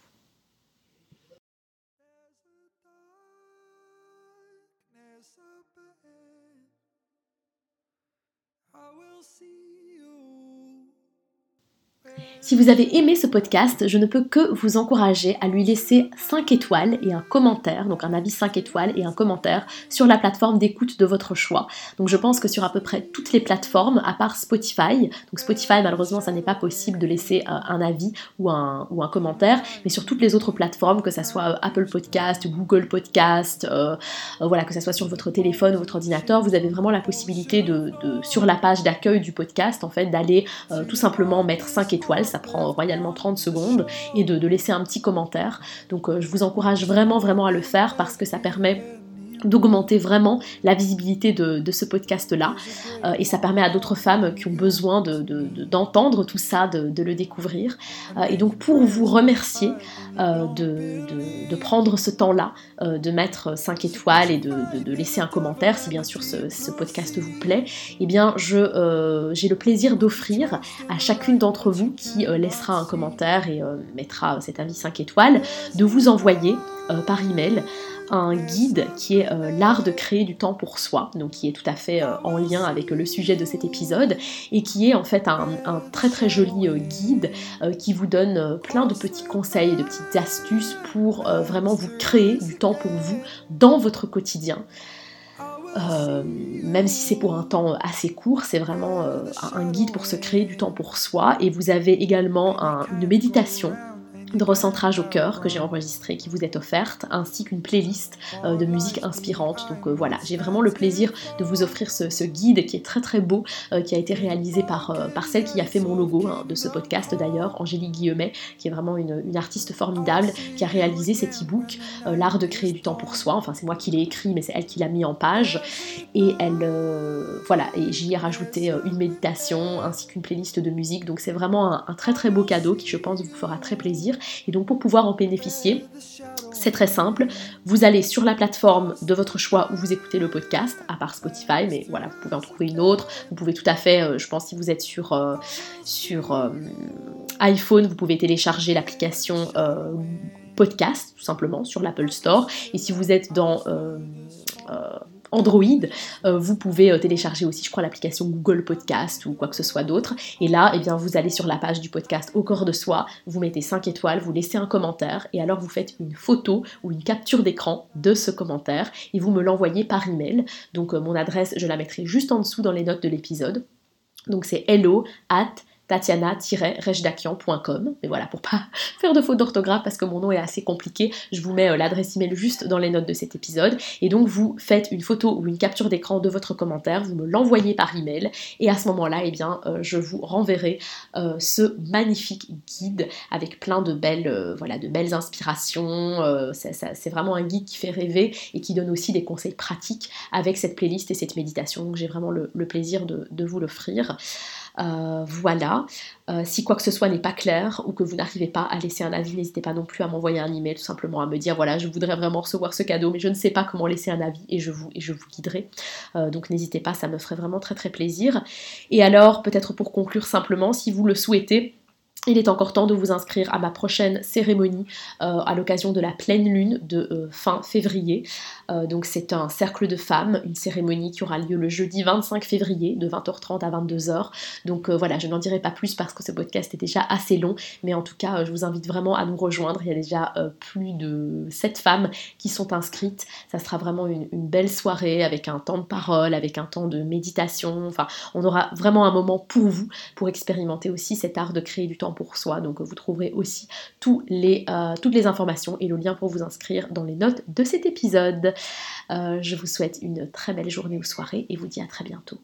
Si vous avez aimé ce podcast, je ne peux que vous encourager à lui laisser 5 étoiles et un commentaire, donc un avis 5 étoiles et un commentaire sur la plateforme d'écoute de votre choix. Donc je pense que sur à peu près toutes les plateformes, à part Spotify, donc Spotify malheureusement ça n'est pas possible de laisser euh, un avis ou un, ou un commentaire, mais sur toutes les autres plateformes, que ce soit euh, Apple Podcast, Google Podcast, euh, voilà, que ce soit sur votre téléphone ou votre ordinateur, vous avez vraiment la possibilité de, sur la page d'accueil du podcast, en fait, d'aller tout simplement mettre 5 étoiles ça prend royalement 30 secondes, et de, laisser un petit commentaire. Donc euh, je vous encourage vraiment vraiment à le faire parce que ça permet d'augmenter vraiment la visibilité de, ce podcast-là. Euh, et ça permet à d'autres femmes qui ont besoin d'entendre tout ça, de, le découvrir. Euh, et donc pour vous remercier euh, de, prendre ce temps-là, de mettre 5 étoiles et de, laisser un commentaire, si bien sûr ce, podcast vous plaît, eh bien j'ai le plaisir d'offrir à chacune d'entre vous qui laissera un commentaire et mettra cet avis 5 étoiles, de vous envoyer par email un guide qui est euh, l'art de créer du temps pour soi, donc qui est tout à fait euh, en lien avec le sujet de cet épisode, et qui est en fait un, très très joli euh, guide qui vous donne plein de petits conseils, de petites astuces pour vraiment vous créer du temps pour vous dans votre quotidien. même si c'est pour un temps assez court, c'est vraiment un guide pour se créer du temps pour soi. Et vous avez également une méditation de recentrage au cœur que j'ai enregistré qui vous est offerte, ainsi qu'une playlist euh, de musique inspirante. Donc euh, voilà, j'ai vraiment le plaisir de vous offrir ce, guide qui est très très beau, euh, qui a été réalisé par, par celle qui a fait mon logo hein, de ce podcast d'ailleurs, Angélique Guillemet, qui est vraiment une, artiste formidable, qui a réalisé cet e-book, L'art de créer du temps pour soi. Enfin, c'est moi qui l'ai écrit, mais c'est elle qui l'a mis en page. Et elle, voilà, et j'y ai rajouté une méditation ainsi qu'une playlist de musique. Donc c'est vraiment un, un très très beau cadeau qui, je pense, vous fera très plaisir. Et donc pour pouvoir en bénéficier, c'est très simple. Vous allez sur la plateforme de votre choix où vous écoutez le podcast, à part Spotify, mais voilà, vous pouvez en trouver une autre. Vous pouvez tout à fait, euh, je pense, si vous êtes sur, euh, sur euh, iPhone, vous pouvez télécharger l'application podcast, tout simplement, sur l'Apple Store. Et si vous êtes dans Android, euh, vous pouvez euh, télécharger aussi, je crois, l'application Google Podcast ou quoi que ce soit d'autre. Et là, eh bien, vous allez sur la page du podcast Au corps de soi, vous mettez 5 étoiles, vous laissez un commentaire et alors vous faites une photo ou une capture d'écran de ce commentaire et vous me l'envoyez par email. Donc, euh, mon adresse, je la mettrai juste en dessous dans les notes de l'épisode. Donc, c'est hello at tatiana-rejdakian.com. Mais voilà, pour pas (laughs) faire de faute d'orthographe parce que mon nom est assez compliqué, je vous mets euh, l'adresse email juste dans les notes de cet épisode. Et donc vous faites une photo ou une capture d'écran de votre commentaire, vous me l'envoyez par email et à ce moment-là, eh bien, euh, je vous renverrai euh, ce magnifique guide avec plein de belles, voilà, de belles inspirations. c'est vraiment un guide qui fait rêver et qui donne aussi des conseils pratiques avec cette playlist et cette méditation. Donc j'ai vraiment le, plaisir de, de vous l'offrir. Euh, voilà. Euh, si quoi que ce soit n'est pas clair ou que vous n'arrivez pas à laisser un avis, n'hésitez pas non plus à m'envoyer un email, tout simplement à me dire voilà, je voudrais vraiment recevoir ce cadeau, mais je ne sais pas comment laisser un avis et je vous, et je vous guiderai. Euh, donc n'hésitez pas, ça me ferait vraiment très très plaisir. Et alors, peut-être pour conclure simplement, si vous le souhaitez, il est encore temps de vous inscrire à ma prochaine cérémonie à l'occasion de la pleine lune de fin février. Euh, donc c'est un cercle de femmes, une cérémonie qui aura lieu le jeudi 25 février de 20h30 à 22h. Donc voilà, je n'en dirai pas plus parce que ce podcast est déjà assez long, mais en tout cas je vous invite vraiment à nous rejoindre. Il y a déjà plus de 7 femmes qui sont inscrites. Ça sera vraiment une, belle soirée avec un temps de parole, avec un temps de méditation. Enfin, on aura vraiment un moment pour vous, pour expérimenter aussi cet art de créer du temps pour soi. Donc vous trouverez aussi euh, toutes les informations et le lien pour vous inscrire dans les notes de cet épisode. Euh, je vous souhaite une très belle journée ou soirée et vous dis à très bientôt.